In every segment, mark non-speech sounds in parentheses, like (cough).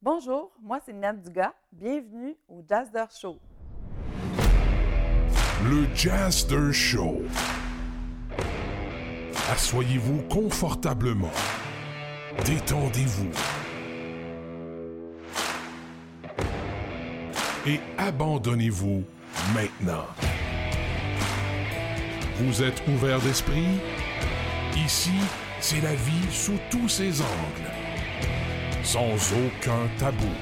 Bonjour, moi c'est Nat Dugas. Bienvenue au Jazzer Show. Le Jazzer Show. Assoyez-vous confortablement. Détendez-vous. Et abandonnez-vous maintenant. Vous êtes ouvert d'esprit? Ici, c'est la vie sous tous ses angles. Sans aucun tabou.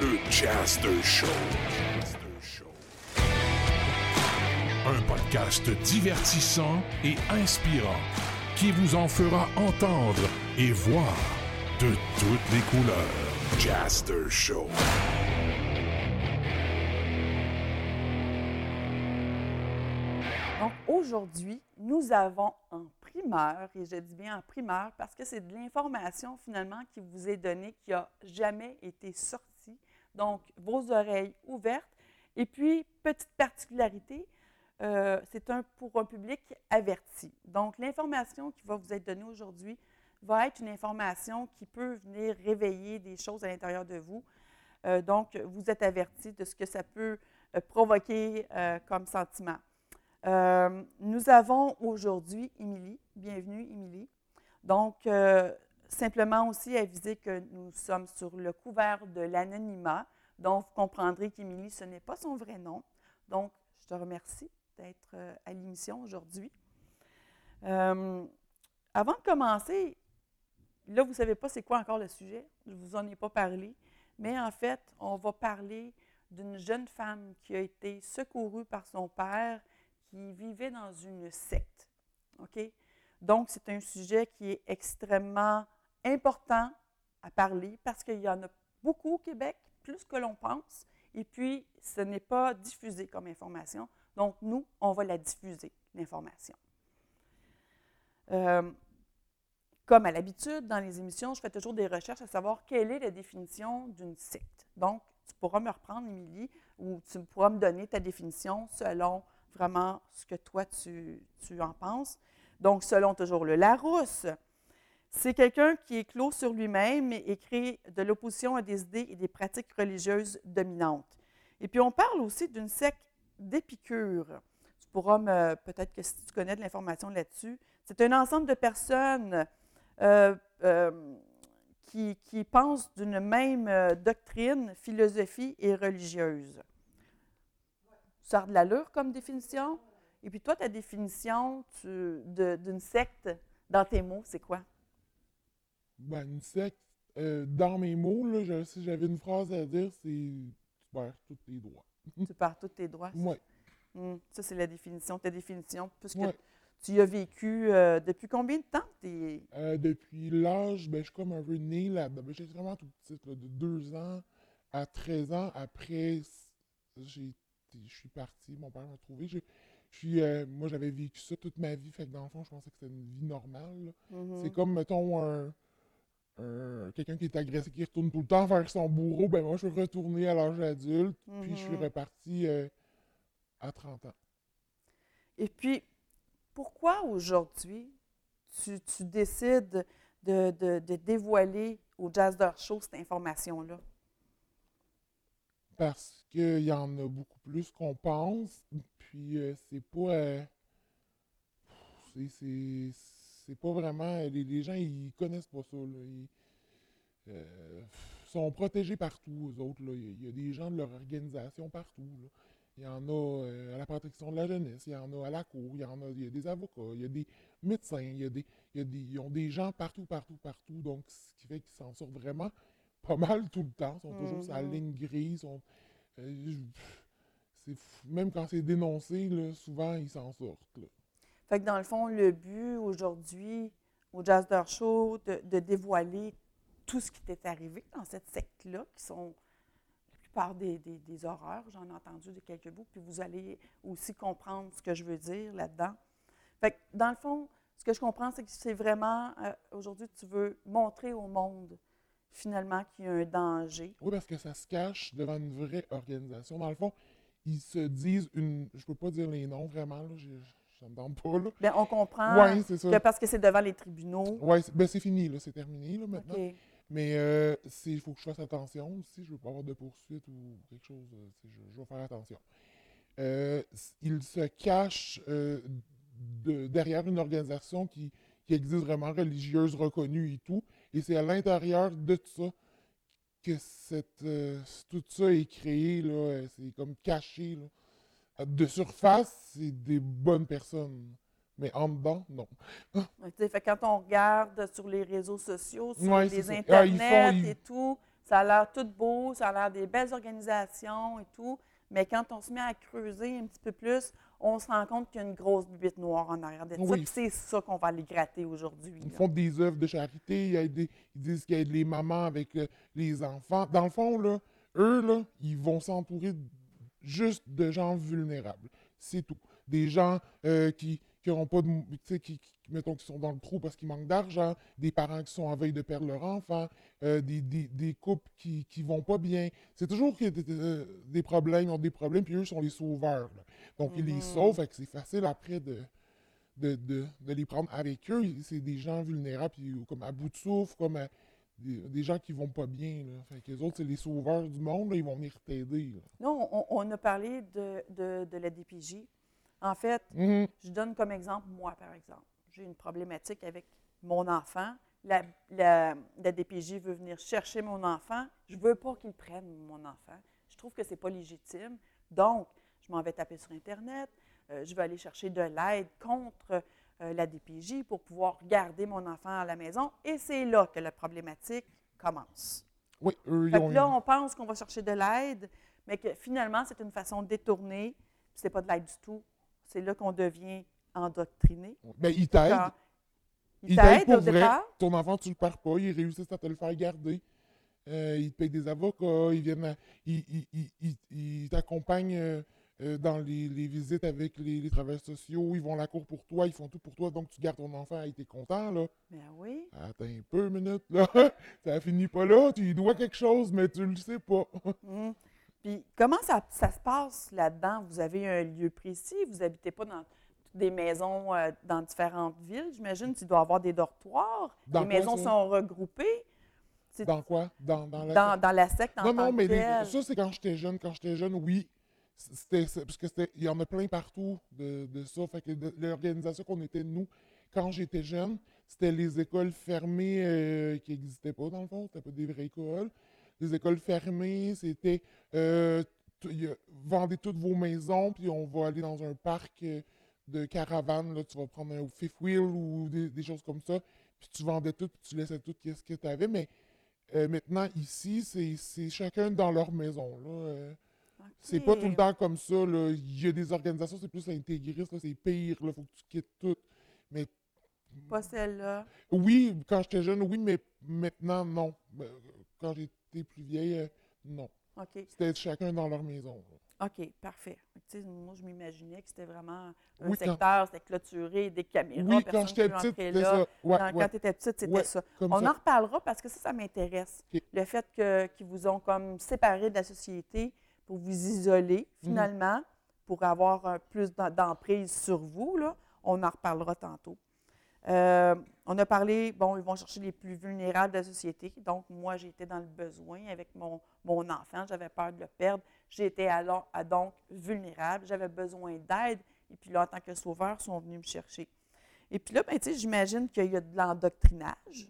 Le Jazzer Show. Un podcast divertissant et inspirant qui vous en fera entendre et voir de toutes les couleurs. Jazzer Show. Donc aujourd'hui, nous avons en primeur, et je dis bien en primeur parce que c'est de l'information finalement qui vous est donnée, qui n'a jamais été sortie. Donc, vos oreilles ouvertes. Et puis, petite particularité, euh, c'est un, pour un public averti. Donc, l'information qui va vous être donnée aujourd'hui va être une information qui peut venir réveiller des choses à l'intérieur de vous. Euh, donc, vous êtes averti de ce que ça peut euh, provoquer comme sentiment. Euh, nous avons aujourd'hui Émilie. Bienvenue, Émilie. Donc, euh, simplement aussi aviser que nous sommes sur le couvert de l'anonymat. Donc, vous comprendrez qu'Émilie, ce n'est pas son vrai nom. Donc, je te remercie d'être euh, à l'émission aujourd'hui. Avant de commencer, là, vous ne savez pas c'est quoi encore le sujet. Je ne vous en ai pas parlé. Mais en fait, on va parler d'une jeune femme qui a été secourue par son père qui vivait dans une secte. OK? Donc, c'est un sujet qui est extrêmement important à parler parce qu'il y en a beaucoup au Québec, plus que l'on pense. Et puis, ce n'est pas diffusé comme information. Donc, nous, on va la diffuser, l'information. Euh, comme à l'habitude, dans les émissions, je fais toujours des recherches à savoir quelle est la définition d'une secte. Donc, tu pourras me reprendre, Émilie, ou tu pourras me donner ta définition selon vraiment ce que toi, tu, tu en penses. Donc, selon toujours le Larousse, c'est quelqu'un qui est clos sur lui-même et crée de l'opposition à des idées et des pratiques religieuses dominantes. Et puis, on parle aussi d'une secte d'Épicure. Tu pourras me, peut-être que si tu connais de l'information là-dessus, c'est un ensemble de personnes euh, euh, qui, qui pensent d'une même euh, doctrine, philosophie et religieuse. Ça a de l'allure comme définition? Et puis toi, ta définition d'une secte, dans tes mots, c'est quoi? Ben, une secte, euh, dans mes mots, là, je- si j'avais une phrase à dire, c'est tu perds tous tes droits. (laughs) Tu pars tous tes droits? Ouais, Hum, ça, c'est la définition, ta définition, puisque ouais. tu y as vécu euh, depuis combien de temps? T'es- Euh, depuis l'âge, ben, je suis comme un peu né là-dedans. Ben, J'étais vraiment tout petite, là, de 2 ans à 13 ans. Après, j'ai je suis parti, mon père m'a trouvé. Je, je suis, euh, moi, j'avais vécu ça toute ma vie, fait que dans le fond, je pensais que c'était une vie normale. Mhm. C'est comme, mettons, un, un- quelqu'un qui est agressé, qui retourne tout le temps vers son bourreau. Ben, moi, je suis retourné à l'âge adulte, puis je suis Mhm. reparti euh, à 30 ans. Et puis, pourquoi aujourd'hui tu, tu décides de, de- de dévoiler au Jazz D'Or Show cette information-là? Parce qu'il y en a beaucoup plus qu'on pense, puis euh, c'est pas. euh, c'est- pas vraiment. Les, les gens, ils connaissent pas ça. Là. Ils euh, sont protégés partout, eux autres. Là. Il y a- des gens de leur organisation partout. là. Il y en a euh, à la protection de la jeunesse, il y en a à la cour, il y en a, il y a des avocats, il y a des médecins, il y a des, il y a des, ils ont des gens partout, partout, partout. Donc, ce qui fait qu'ils s'en sortent vraiment pas mal tout le temps. Ils sont toujours sur la Mhm. ligne grise. sont- euh. Même quand c'est dénoncé, là, souvent, ils s'en sortent. là. Fait que dans le fond, le but aujourd'hui au Jazz D'Or Show, de, de dévoiler tout ce qui t'est arrivé dans cette secte-là, qui sont la plupart des, des- des horreurs, j'en ai entendu de quelques bouts, puis vous allez aussi comprendre ce que je veux dire là-dedans. Fait que dans le fond, ce que je comprends, c'est que c'est vraiment, euh, aujourd'hui, tu veux montrer au monde finalement qu'il y a un danger. Oui, parce que ça se cache devant une vraie organisation. Dans le fond, ils se disent une. Je peux pas dire les noms vraiment, là. je- Ça me tente pas, là. Bien, on comprend Oui, c'est ça. que parce que c'est devant les tribunaux. Ouais, c'est- ben c'est fini, là. C'est terminé, là, maintenant. OK. Mais euh, il faut que je fasse attention aussi. Je ne veux pas avoir de poursuite ou quelque chose. euh, Je, je vais faire attention. Euh, s- il se cache euh, de- derrière une organisation qui, qui existe vraiment religieuse, reconnue et tout. Et c'est à l'intérieur de tout ça que cette, euh, tout ça est créé. là, euh, C'est comme caché. là. De surface, c'est des bonnes personnes. Mais en dedans, non. Fait quand on regarde sur les réseaux sociaux, sur Ouais, les. Ah, ils internets font- ils- et tout, ça a l'air tout beau, ça a l'air des belles organisations et tout. Mais quand on se met à creuser un petit peu plus, on se rend compte qu'il y a une grosse bubite noire en arrière de. Oui. C'est ça qu'on va aller gratter aujourd'hui. Ils là. font des œuvres de charité, ils, aident ils disent qu'ils aident les mamans avec euh, les enfants. Dans le fond, là, eux, là, ils vont s'entourer juste de gens vulnérables. C'est tout. Des gens euh, qui n'auront pas de. mou- Tu sais, qui, qui- mettons, qui sont dans le trou parce qu'ils manquent d'argent, des parents qui sont en veille de perdre leur enfant, euh, des, des- des couples qui ne vont pas bien. C'est toujours des, euh, des problèmes, ils ont des problèmes, puis eux sont les sauveurs. là. Donc, ils les Mhm. sauvent, que c'est facile après de de, de- de les prendre avec eux. C'est des gens vulnérables, puis, comme à bout de souffle, comme à- des, des gens qui vont pas bien. Là. Fait que les autres, c'est les sauveurs du monde, là, ils vont venir t'aider. Nous, on, on a parlé de, de, de la DPJ. En fait, Mhm. je donne comme exemple, moi, par exemple. J'ai une problématique avec mon enfant. La, la- la DPJ veut venir chercher mon enfant. Je ne veux pas qu'il prenne mon enfant. Je trouve que ce n'est pas légitime. Donc, je m'en vais taper sur Internet. Euh, je vais aller chercher de l'aide contre euh, la DPJ pour pouvoir garder mon enfant à la maison. Et c'est là que la problématique commence. Oui, eux, ils Fait ont. que là, on pense qu'on va chercher de l'aide, mais que finalement, c'est une façon détournée. Ce n'est pas de l'aide du tout. C'est là qu'on devient endoctriné. Ils Ils t'aident t'aident pour au vrai. départ. Ton enfant, tu le perds pas. Ils réussissent à te le faire garder. Euh, ils te payent des avocats. Ils viennent. à- ils ils- ils- ils- ils t'accompagnent euh, euh, dans les, les visites avec les, les travailleurs sociaux. Ils vont à la cour pour toi. Ils font tout pour toi. Donc, tu gardes ton enfant et t'es content, là. Ben oui. Attends un peu, une minute, là. (laughs) Ça finit pas là. Tu lui dois quelque chose, mais tu le sais pas. Mhm. Puis comment ça, ça se passe là-dedans? Vous avez un lieu précis? Vous n'habitez pas dans des maisons euh, dans différentes villes? J'imagine qu'il doit y avoir des dortoirs. Dans les quoi, maisons ça? sont regroupées. C'est Dans quoi? Dans, dans la... dans, dans la secte en non, tant non, que mais les- ça, c'est quand j'étais jeune. Quand j'étais jeune, oui. C'était, parce que c'était, il y en a plein partout de, de ça. Fait que de- l'organisation qu'on était, nous, quand j'étais jeune, c'était les écoles fermées euh, qui n'existaient pas, dans le fond. C'était pas des vraies écoles. Les écoles fermées, c'était euh, vendez toutes vos maisons, puis on va aller dans un parc euh, de caravane. Là, tu vas prendre un fifth wheel ou des, des choses comme ça. Puis tu vendais tout, puis tu laissais tout ce que tu avais. Mais euh, maintenant, ici, c'est, chacun dans leur maison. Là. Euh, C'est pas tout le temps comme ça. Là. Il y a des organisations, c'est plus intégriste, c'est pire. Il faut que tu quittes tout. Mais Pas celle-là. oui, quand j'étais jeune, oui, mais maintenant, non. Euh, Quand j'étais plus vieille, euh, non. OK. C'était chacun dans leur maison. OK, parfait. Moi, je m'imaginais que c'était vraiment un Oui, quand- secteur, c'était clôturé, des caméras, Oui, personne quand j'étais peut petite, c'était là. ça. Ouais, Quand, ouais, tu étais petite, c'était Ouais, ça. On ça. en reparlera parce que ça, ça m'intéresse. Le fait qu'ils vous ont comme séparé de la société pour vous isoler, Mhm. finalement, pour avoir un plus d'emprise sur vous, là. On en reparlera tantôt. Euh, on a parlé, bon, ils vont chercher les plus vulnérables de la société. Donc, moi, j'étais dans le besoin avec mon, mon enfant. J'avais peur de le perdre. J'étais alors à donc vulnérable. J'avais besoin d'aide. Et puis là, en tant que sauveur, ils sont venus me chercher. Et puis là, ben, tu sais, j'imagine qu'il y a de l'endoctrinage.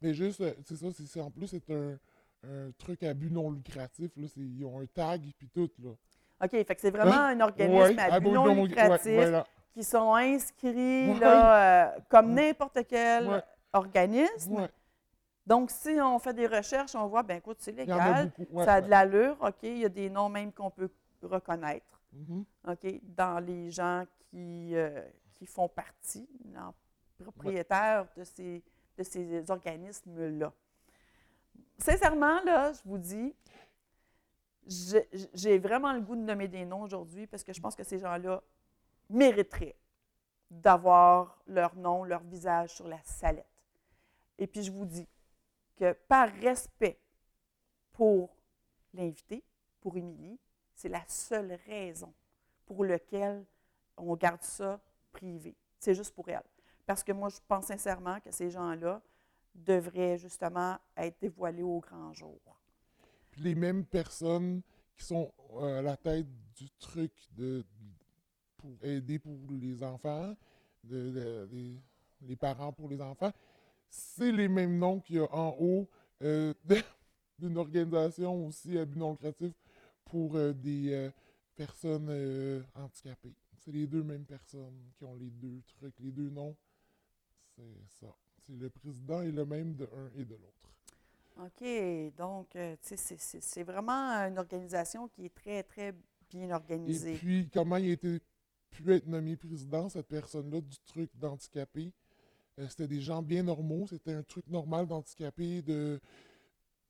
Mais juste, euh, c'est ça, c'est, en plus, c'est un, un truc à but non lucratif. Là. C'est- ils ont un tag et puis tout. Là. OK, fait que c'est vraiment un organisme Ouais, à but non ouais, lucratif voilà. Qui sont inscrits là, euh, comme Mm. n'importe quel organisme. Donc, si on fait des recherches, on voit, ben écoute, c'est a légal, ça a de l'allure, OK, il y a des noms même qu'on peut reconnaître, Mhm. OK, dans les gens qui, euh, qui font partie, propriétaires de ces, de ces organismes-là. Sincèrement, là, je vous dis, j'ai vraiment le goût de nommer des noms aujourd'hui parce que je pense que ces gens-là mériteraient d'avoir leur nom, leur visage sur la salette. Et puis je vous dis que par respect pour l'invité, pour Émilie, c'est la seule raison pour laquelle on garde ça privé. C'est juste pour elle. Parce que moi, je pense sincèrement que ces gens-là devrait justement être dévoilé au grand jour. Les mêmes personnes qui sont euh, à la tête du truc de, pour aider pour les enfants, de, de- des- les parents pour les enfants, c'est les mêmes noms qu'il y a en haut euh, (laughs) d'une organisation aussi à but non lucratif pour euh, des euh, personnes euh, handicapées. C'est les deux mêmes personnes qui ont les deux trucs, les deux noms. C'est ça. C'est le président est le même de un et de l'autre. OK. Donc, euh, c'est- vraiment une organisation qui est très, très bien Et organisée. puis, comment il a été, pu être nommé président, cette personne-là, du truc d'handicapé? Euh, c'était des gens bien normaux, c'était un truc normal d'handicapé de,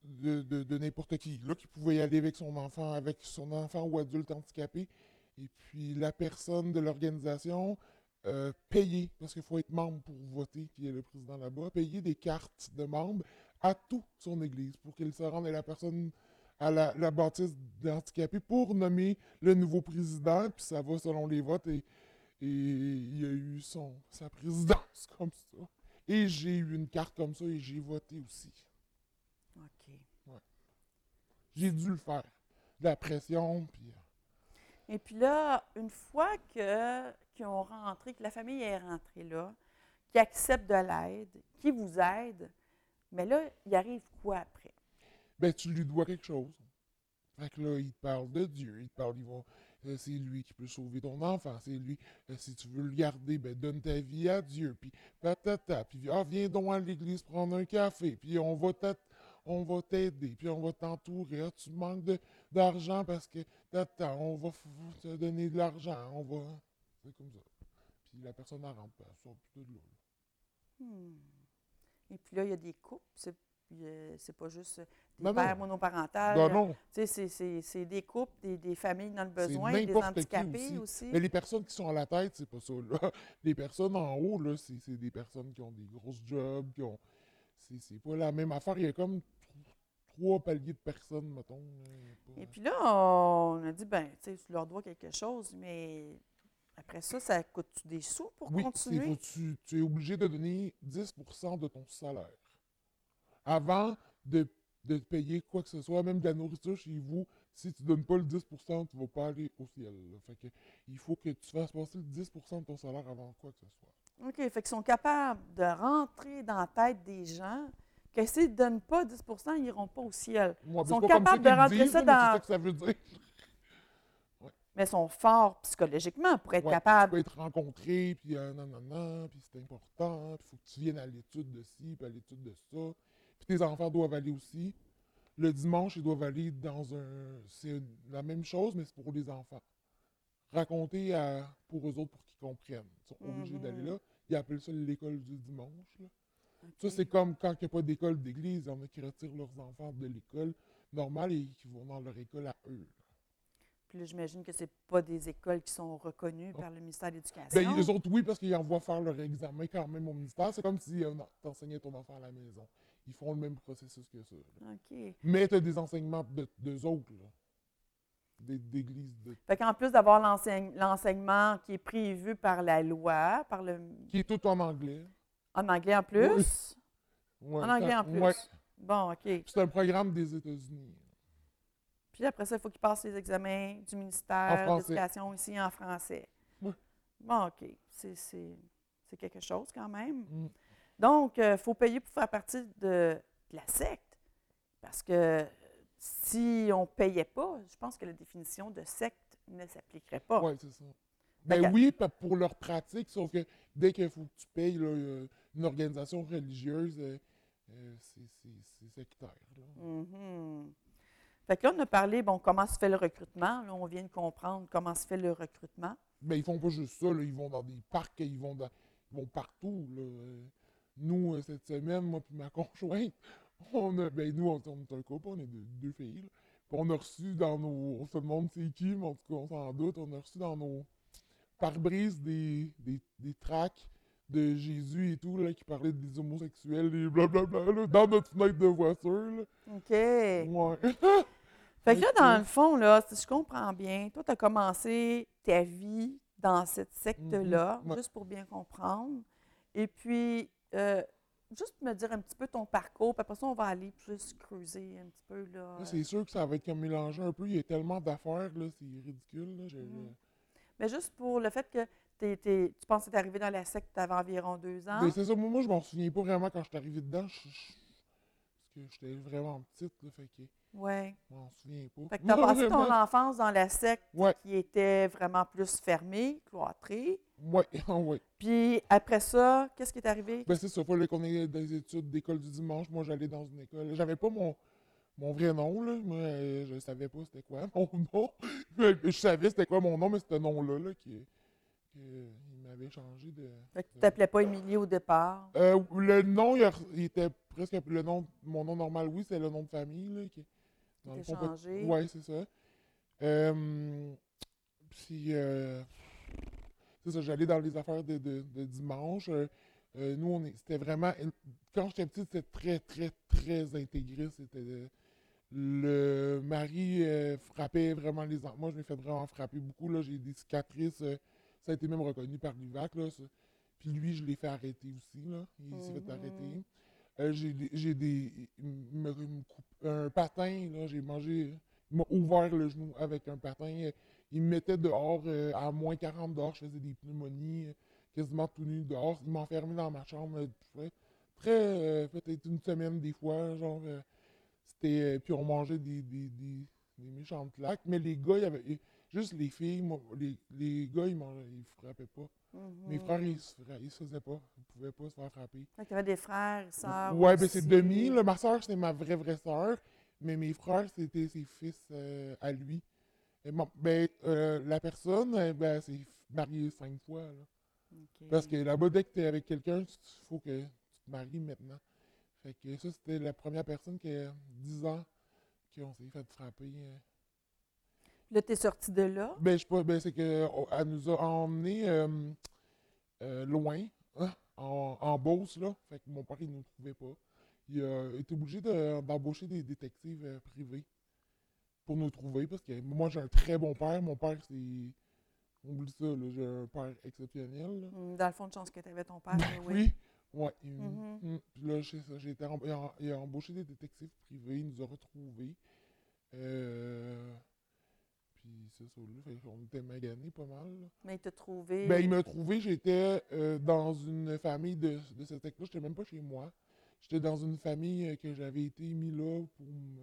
de, de- n'importe qui, là, qui pouvait y aller avec son enfant, avec son enfant ou adulte handicapé. Et puis, la personne de l'organisation euh, payait, parce qu'il faut être membre pour voter, qui est le président là-bas, payer des cartes de membres à toute son église pour qu'il se rende à la personne à la, la bâtisse d'handicapés pour nommer le nouveau président, puis ça va selon les votes, et, et il a eu son, sa présidence comme ça. Et j'ai eu une carte comme ça et j'ai voté aussi. OK. J'ai dû le faire. De la pression, puis... euh, Et puis là, une fois que qu'ils ont rentré, que la famille est rentrée là, qui accepte de l'aide, qui vous aide, mais là, il arrive quoi après? Ben tu lui dois quelque chose. Fait que là, il te parle de Dieu, il te parle, il va, euh, c'est lui qui peut sauver ton enfant, c'est lui, euh, si tu veux le garder, ben donne ta vie à Dieu, puis patata, puis ah, viens donc à l'église prendre un café, puis on va va t'aider, puis on va t'entourer, Ah, tu manques d'argent parce que on va te donner de l'argent, on va, c'est comme ça. Puis la personne en rentre pas, elle sort plus de là. Hmm. Et puis là, il y a des couples, c'est euh, c'est pas juste des Non, non. pères monoparentales. Ben non, sais, c'est- des couples, des, des familles dans le besoin, des handicapés aussi. aussi. Mais les personnes qui sont à la tête, c'est pas ça. Là. (laughs) Les personnes en haut, c'est des personnes qui ont des grosses jobs, qui ont. C'est pas la même affaire. Il y a comme tr- trois paliers de personnes, mettons. là. Et puis là, on a dit, ben, tu leur dois quelque chose, mais après ça, ça coûte des sous pour oui, continuer? faut- tu, tu es obligé de donner 10% de ton salaire. Avant de, de payer quoi que ce soit, même de la nourriture chez vous, si tu donnes pas le 10% tu vas pas aller au ciel. là. Fait que, il faut que tu fasses passer le 10% de ton salaire avant quoi que ce soit. OK, fait qu'ils sont capables de rentrer dans la tête des gens que s'ils ne donnent pas 10% ils n'iront pas au ciel. Ils sont capables de rentrer disent, ça dans- C'est ça que ça veut dire. (laughs) Mais ils sont forts psychologiquement pour être Ouais, Tu capables. peux être rencontré, puis euh, non, non, non, puis c'est important, puis il faut que tu viennes à l'étude de ci, puis à l'étude de ça. Puis tes enfants doivent aller aussi. Le dimanche, ils doivent aller dans un. C'est la même chose, mais c'est pour les enfants. Raconter à, pour eux autres pour qu'ils comprennent. Ils sont obligés Mhm. d'aller là. Ils appellent ça l'école du dimanche. là. Ça, c'est comme quand il n'y a pas d'école d'église, il y en a qui retirent leurs enfants de l'école normale et qui vont dans leur école à eux. là. Puis là, j'imagine que ce pas des écoles qui sont reconnues par le ministère de l'Éducation. Ben, les autres, oui, parce qu'ils envoient faire leur examen quand même au ministère. C'est comme si euh, non, t'enseignais ton enfant à la maison. Ils font le même processus que ça. là. OK. Mais tu as des enseignements de, d'eux autres, là. Des- d'églises, de, Fait qu'en plus d'avoir l'enseigne- l'enseignement qui est prévu par la loi, par le, qui est tout en anglais. en anglais en plus, Ouais, en anglais en quand- plus. ouais. Bon, OK. C'est un programme des États-Unis. Puis après ça, il faut qu'ils passent les examens du En ministère de français. l'Éducation ici en français. Ouais. Bon, OK. C'est- C'est c'est quelque chose quand même. Mm. Donc, il faut payer pour faire partie de, de la secte. Parce que si on ne payait pas, je pense que la définition de secte ne s'appliquerait pas. Oui, c'est ça. Ben oui, pour leur pratique, sauf que dès qu'il faut que tu payes là, euh, une organisation religieuse, euh, euh, c'est sectaire. là. Mhm. Fait que là, on a parlé, bon, comment se fait le recrutement. Là, on vient de comprendre comment se fait le recrutement. Ben, ils font pas juste ça, là, ils vont dans des parcs, ils vont, dans, ils vont partout. Là. Nous, euh, cette semaine, moi et ma (laughs) conjointe, on a, ben, nous, on, on est un couple, on est deux, deux filles. là. Puis on a reçu dans nos. On se demande c'est qui, mais en tout cas, on s'en doute. On a reçu dans nos pare-brises des, des, des tracts de Jésus et tout, là, qui parlaient des homosexuels et blablabla, là, dans notre fenêtre de voiture. Là. OK. Ouais. (laughs) Fait que là, dans le fond, là, si je comprends bien, toi, tu as commencé ta vie dans cette secte-là, Mhm, ouais. juste pour bien comprendre. Et puis, euh, juste me dire un petit peu ton parcours, puis après ça, on va aller plus creuser un petit peu. Là, c'est sûr que ça va être comme mélangé un peu. Il y a tellement d'affaires, là, c'est ridicule. Là. Je- Mhm. Mais juste pour le fait que t'es- t'es- tu penses que tu es arrivé dans la secte, tu avais environ deux ans. Ben, c'est ça, moi, moi, je m'en souviens pas vraiment quand je suis arrivé dedans. je- je- parce que j'étais vraiment petite, là, fait que Oui. je m'en souviens pas. Fait que (laughs) tu as passé ton enfance dans la secte Ouais, qui était vraiment plus fermée, cloîtrée. ouais, (laughs) ouais. Puis après ça, qu'est-ce qui est arrivé? Ben, c'est ça, fallait qu'on ait des études d'école du dimanche. Moi, j'allais dans une école. J'avais pas mon, mon vrai nom, là. Moi, euh, je savais pas c'était quoi (laughs) mon nom. Mais je savais c'était quoi mon nom, mais ce nom-là, là, qui, il m'avait changé de. Fait que tu t'appelais pas Émilie au départ? Euh, le nom, il, était presque le nom, mon nom normal, oui, c'est le nom de famille, là. Qui, dans était changé. Ouais, c'est ça. Euh, puis, euh, c'est ça, j'allais dans les affaires de, de- de dimanche. Euh, nous, on c'était vraiment. Quand j'étais petite, c'était très, très, très intégré. C'était. le mari frappait vraiment les enfants. Moi, je m'ai fait vraiment frapper beaucoup. Là. J'ai des cicatrices. ça a été même reconnu par. Là, ça. Puis lui, je l'ai fait arrêter aussi. Là. Il s'est fait Mhm. arrêter. Euh, j'ai des. Un patin, là, j'ai mangé. Il m'a ouvert le genou avec un patin. Il me mettait dehors euh, à moins 40 dehors. Je faisais des pneumonies, euh, quasiment tout nu dehors. Il m'enfermait dans ma chambre. euh, Très, euh, peut-être une semaine des fois. Genre, c'était. puis on mangeait des, des, des, méchantes claques. Mais les gars, il y avait. Juste les filles, les, les gars, ils, mangeaient, ils frappaient pas. Mes Mhm. frères, ils ils se faisaient pas. Ils pouvaient pas se faire frapper. Que tu avais des frères, sœurs. Ouais, ben c'est demi. Là. Ma soeur, c'est ma vraie, vraie soeur. Mais mes frères, c'était ses fils euh, à lui. Et bon, ben, euh, la personne, euh, ben, c'est mariée cinq fois. là. Parce que là-bas, dès que tu es avec quelqu'un, il faut que tu te maries maintenant. Fait que ça, c'était la première personne qui a 10 ans qu'on s'est fait frapper. euh. Là, tu es sorti de là? Ben, je sais pas, ben, c'est qu'elle nous a emmenés euh, euh, loin, hein, en, en Beauce, là. Fait que mon père, il ne nous trouvait pas. Il a été obligé de- d'embaucher des détectives euh, privés pour nous trouver, parce que moi, j'ai un très bon père. Mon père, c'est... Oublie ça, là, j'ai un père exceptionnel, là. Mm, Dans le fond, de chance que tu avais ton père. mais oui. Oui, ouais. Mhm. mm, Puis là, j'ai été em- il, a, il a embauché des détectives privés, il nous a retrouvés. Euh, puis c'est ça, là, qu'on était maganés pas mal. là. Mais il t'a trouvé. Ben, il m'a trouvé, j'étais euh, dans une famille de, de cette secte-là, j'étais même pas chez moi. J'étais dans une famille euh, que j'avais été mis là pour me...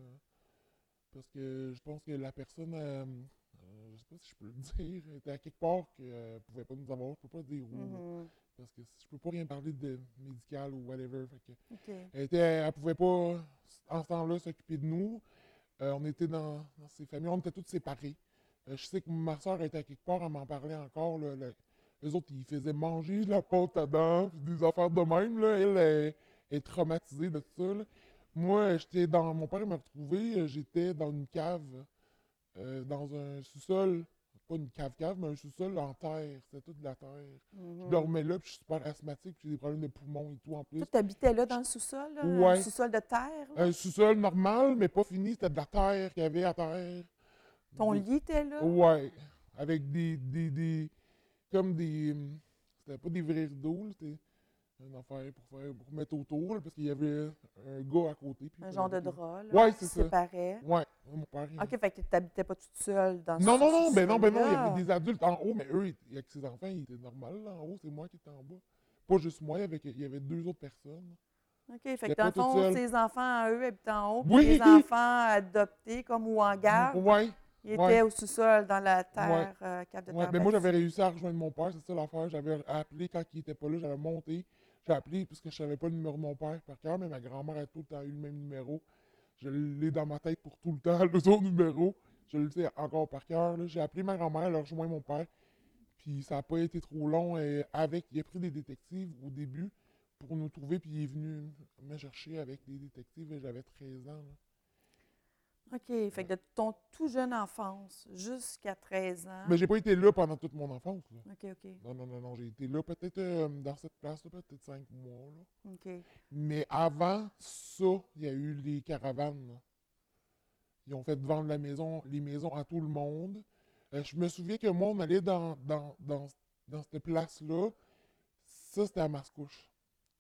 Parce que je pense que la personne, euh, euh, je sais pas si je peux le (laughs) dire, était à quelque part qu'elle ne pouvait pas nous avoir, je peux pas dire où. Mhm. Parce que je peux pas rien parler de médical ou whatever. Fait que OK. elle, était, elle pouvait pas, en ce temps-là, s'occuper de nous. Euh, on était dans, dans ces familles, on était tous séparés. Euh, je sais que ma soeur était à quelque part, elle m'en parlait encore. Là, le- eux autres, ils faisaient manger de la pâte à dents, puis des affaires de même. Là. Elle est, est traumatisée de tout ça. là. Moi, j'étais dans. Mon père m'a retrouvé, euh, j'étais dans une cave, euh, dans un sous-sol. Pas une cave-cave, mais un sous-sol en terre. C'était tout de la terre. Je dormais là, puis je suis super asthmatique, puis j'ai des problèmes de poumons et tout en plus. Tu habitais là dans le sous-sol, Ouais. un sous-sol de terre. là? Un sous-sol normal, mais pas fini, c'était de la terre qu'il y avait à terre. Ton lit était là? Ouais, avec des, des, des comme des, hum, c'était pas des vrais rideaux, c'était une affaire pour faire, pour mettre autour, là, parce qu'il y avait un gars à côté. puis Un genre de drap, là, Ouais, qui séparait. Ouais, mon père. OK, fait que tu n'habitais pas toute seule dans ce Non, non, non, ben non, ben non, il y avait des adultes en haut, mais eux, avec ses enfants, ils étaient normaux là, en haut, c'est moi qui étais en bas. Pas juste moi, il y avait, il y avait deux autres personnes. OK, fait que dans le fond, ses enfants, eux, habitaient en haut, puis Oui! les enfants adoptés, comme ou en garde, Ouais, ouais. étaient au sous-sol, dans la terre, euh, cave de Ouais, mais moi, battue. j'avais réussi à rejoindre mon père, c'est ça l'affaire. J'avais appelé quand il était pas là, j'avais monté. J'ai appelé parce que je savais pas le numéro de mon père par cœur, mais ma grand-mère a tout le temps eu le même numéro. Je l'ai dans ma tête pour tout le temps, (laughs) le son numéro. Je le sais encore par cœur. J'ai appelé ma grand-mère, elle a rejoint mon père. Puis ça n'a pas été trop long. Et avec, il a pris des détectives au début pour nous trouver, puis il est venu me chercher avec des détectives et j'avais 13 ans. là. OK, fait que de ton tout jeune enfance jusqu'à 13 ans. Mais j'ai pas été là pendant toute mon enfance. là. OK, OK, Non, non, non, non, j'ai été là peut-être euh, dans cette place-là, peut-être cinq mois. Là. OK. Mais avant ça, il y a eu les caravanes. là. Ils ont fait vendre la maison, les maisons à tout le monde. Euh, je me souviens que moi, on allait dans, dans, dans, dans cette place-là. Ça, c'était à Mascouche.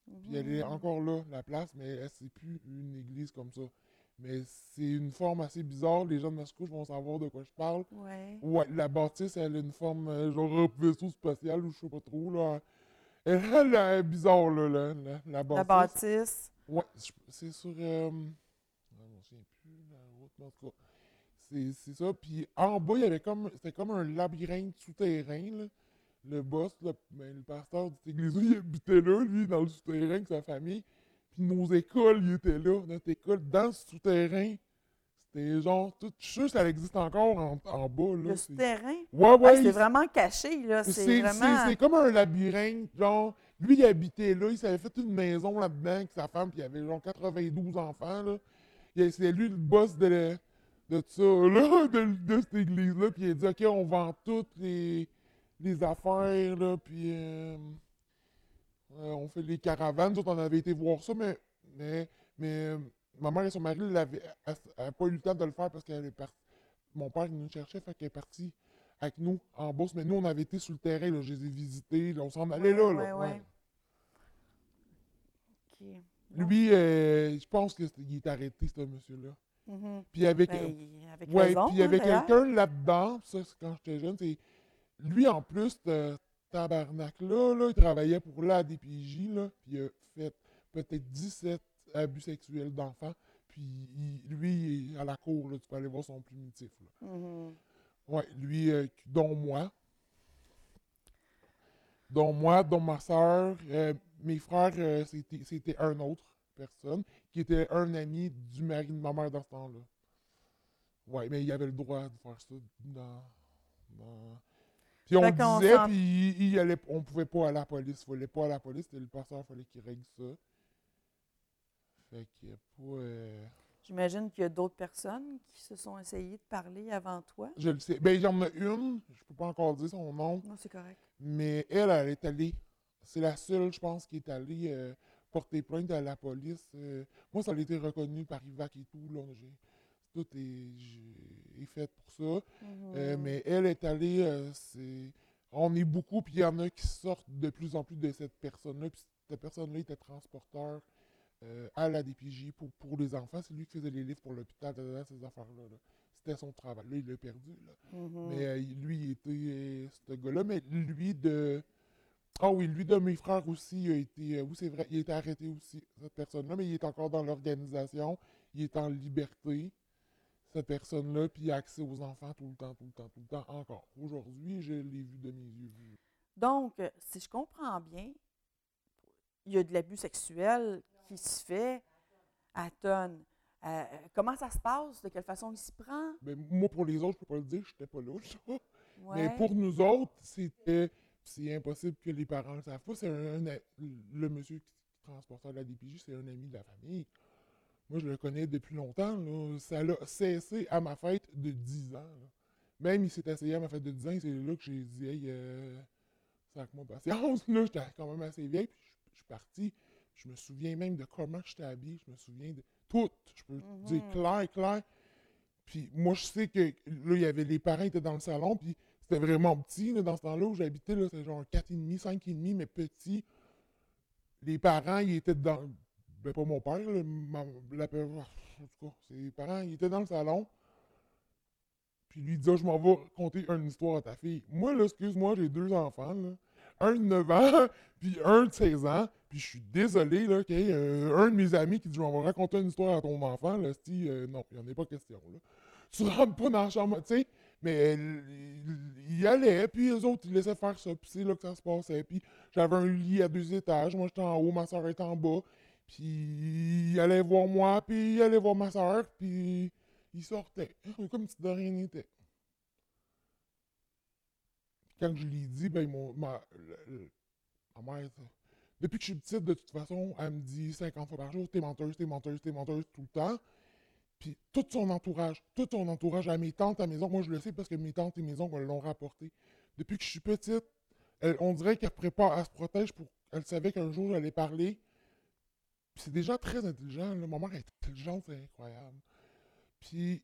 Puis elle est Mhm. encore là, la place, mais elle, c'est plus une église comme ça. Mais c'est une forme assez bizarre. Les gens de Mascouche vont savoir de quoi je parle. Ouais. Ouais, la bâtisse, elle a une forme euh, genre vaisseau spatial ou je sais pas trop. Là. Elle, elle est bizarre, là, la, la, la bâtisse. La bâtisse. Ouais, c'est sur. Euh... ah, je me souviens plus la route, mais en tout cas. C'est ça. Puis en bas, il y avait comme. C'était comme un labyrinthe souterrain. Là. Le boss, là, ben, le pasteur de cette église-là, il habitait là, lui, dans le souterrain avec sa famille. Puis nos écoles, il était là. Notre école, dans ce souterrain. C'était genre. Tout, je suis sûr que ça existe encore en, en bas. Là. Le souterrain? Ouais, ouais. Ah, c'est vraiment caché, là. c'est vraiment. c'est comme un labyrinthe, genre, lui, il habitait là, il s'avait fait une maison là-dedans avec sa femme, puis il avait genre 92 enfants, là. C'est lui le boss de, de ça, là, (laughs) de, de cette église-là, puis il a dit, OK, on vend toutes les, les affaires, là, puis euh, euh, on fait les caravanes. Autres, on avait été voir ça, mais, mais, mais euh, ma mère et son mari n'avaient pas eu le temps de le faire parce qu'elle est partie. Mon père nous cherchait, fait qu'elle est partie avec nous en bourse. Mais nous, on avait été sur le terrain, là, je les ai visités, là, on s'en allait là. Là, ouais, ouais. Lui, euh, je pense qu'il est arrêté, ce monsieur-là. Mhm. Puis avec, Ben, avec ouais, raison, puis hein, quelqu'un là-dedans, ça quand j'étais jeune, c'est lui en plus de tabarnak-là, là, il travaillait pour la DPJ, là, puis il a fait peut-être 17 abus sexuels d'enfants, puis il- lui, il est à la cour, là, tu peux aller voir son primitif. Là. Mhm. Ouais, lui, euh, dont moi. Dont moi, dont ma soeur. mes frères, euh, c'était c'était un autre personne, qui était un ami du mari de ma mère dans ce temps-là. Ouais, mais il avait le droit de faire ça dans. dans- Puis on Fait disait, puis il, il allait, on pouvait pas aller à la police. Il fallait pas aller à la police, c'était le pasteur, il fallait qu'il règle ça. Fait qu'il y a pas. euh, J'imagine qu'il y a d'autres personnes qui se sont essayées de parler avant toi. Je le sais. Ben, il y en a une, je peux pas encore dire son nom. Non, c'est correct. Mais elle, elle est allée. C'est la seule, je pense, qui est allée euh, porter plainte à la police. Euh, moi, ça a été reconnu par IVAC et tout. Là, tout est, fait pour ça. Euh, Mhm. mais elle est allée. euh, c'est, on est beaucoup, puis il y en a qui sortent de plus en plus de cette personne-là. Puis cette personne-là était transporteur euh, à la DPJ pour, pour les enfants. C'est lui qui faisait les livres pour l'hôpital, ces affaires-là. là. C'était son travail. Là, il l'a perdu. Là. Mhm. Mais euh, lui, il était euh, ce gars-là. Mais lui de. Ah oui, lui de mes frères aussi il a été. euh, oui, c'est vrai, il a été arrêté aussi, cette personne-là, mais il est encore dans l'organisation. Il est en liberté, cette personne-là, puis accès aux enfants tout le temps, tout le temps, tout le temps, encore. Aujourd'hui, je l'ai vu de mes yeux. Donc, euh, si je comprends bien, il y a de l'abus sexuel qui se fait à tonnes. Euh, comment ça se passe? De quelle façon il s'y prend? Mais moi, pour les autres, je peux pas le dire, je n'étais pas là. ça. Ouais. Mais pour nous autres, c'était. C'est impossible que les parents le savent pas. C'est un, un- le monsieur qui transportait la DPJ, c'est un ami de la famille. Moi, je le connais depuis longtemps. Là. Ça l'a cessé à ma fête de 10 ans. là. Même il s'est essayé à ma fête de 10 ans, c'est là que j'ai dit, hey, euh, sac-moi patience. (laughs) Là, j'étais quand même assez vieille, puis je, suis parti. Je me souviens même de comment j'étais habillé. Je me souviens de tout. Je peux dire Mhm. clair, clair. Puis moi, je sais que là, il y avait les parents étaient dans le salon, puis c'était vraiment petit là, dans ce temps-là où j'habitais. C'était genre 4,5, 5,5, mais petit. Les parents, ils étaient dans. Ben, pas mon père, là, ma- la, en tout cas, ses parents, ils étaient dans le salon. Puis lui, dit, je m'en vais conter une histoire à ta fille. Moi, là, excuse-moi, j'ai deux enfants, là. Un de 9 ans, (laughs) puis un de 16 ans. Puis je suis désolé, là, y euh, un de mes amis qui dit, je vais raconter une histoire à ton enfant, là, si, euh, non, il n'y en a pas question, là. (laughs) Tu rentres pas dans la chambre, tu sais. Mais il il allait, puis les autres, ils laissaient faire ça, puis c'est là que ça se passait. Puis j'avais un lit à deux étages, moi j'étais en haut, ma soeur était en bas. Puis il allait voir moi, puis il allait voir ma soeur, puis il sortait, comme si de rien n'était. Quand je l'ai dit, ben, m'ont- ma, ma mère, depuis que je suis petite, de toute façon, elle me dit 50 fois par jour, t'es menteuse, t'es menteuse, t'es menteuse tout le temps. Puis tout son entourage, tout son entourage, à mes tantes à maison, moi je le sais parce que mes tantes et mes oncles l'ont rapporté. Depuis que je suis petite, on dirait qu'elle prépare, elle se protège pour. Elle savait qu'un jour j'allais parler. C'est des gens très intelligents, là. Ma mère est intelligente, c'est incroyable. Puis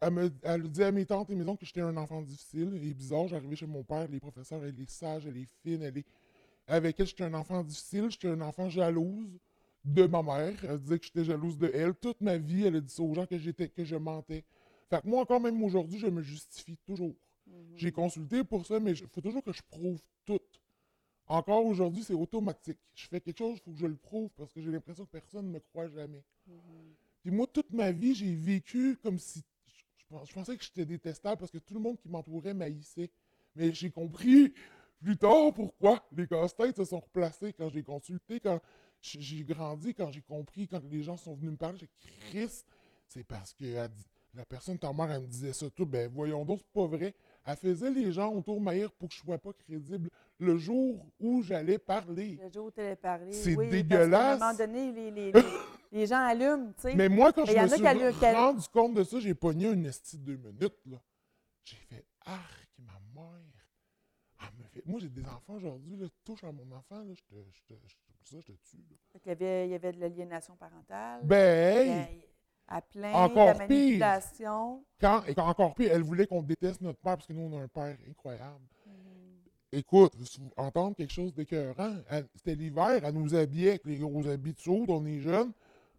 elle me elle dit à mes tantes et mes oncles que j'étais un enfant difficile et bizarre. J'arrivais chez mon père, les professeurs, elle est sage, elle est fine, elle est. avec elle, j'étais un enfant difficile, j'étais un enfant jalouse de ma mère. Elle disait que j'étais jalouse de elle. Toute ma vie, elle a dit ça aux gens que j'étais, que je mentais. Fait que moi, encore même aujourd'hui, je me justifie toujours. Mhm. J'ai consulté pour ça, mais il faut toujours que je prouve tout. Encore aujourd'hui, c'est automatique. Je fais quelque chose, il faut que je le prouve parce que j'ai l'impression que personne ne me croit jamais. Mhm. Puis moi, toute ma vie, j'ai vécu comme si. Je, je pens- je pensais que j'étais détestable parce que tout le monde qui m'entourait m'haïssait. Mais j'ai compris plus tard pourquoi les casse-têtes se sont replacés quand j'ai consulté, quand j'ai grandi, quand j'ai compris, quand les gens sont venus me parler. J'ai dit, Chris, c'est parce que elle la personne, ta mère, elle me disait ça tout. Ben voyons donc, c'est pas vrai. Elle faisait les gens autour de pour que je sois pas crédible le jour où j'allais parler. Le jour où tu allais parler. C'est oui, dégueulasse. Parce qu'à un moment donné, les, les, les, (laughs) les gens allument, tu sais. Mais moi, quand Mais je me suis rendu compte de ça, j'ai pogné un esti de deux minutes. là. J'ai fait arc, ma mère. Elle me fait... Moi, j'ai des enfants aujourd'hui. Là, touche à mon enfant, là, je te, je te, je te- pour ça, je te tue. là. Qu'il y avait, il y avait de l'aliénation parentale. Ben, il hey, à plein, Encore de la pire. manipulation. quand, et encore pire, elle voulait qu'on déteste notre père parce que nous, on a un père incroyable. Écoute, entendre quelque chose d'écœurant, c'était l'hiver, elle nous habillait avec les gros habits de chaude, on est jeunes.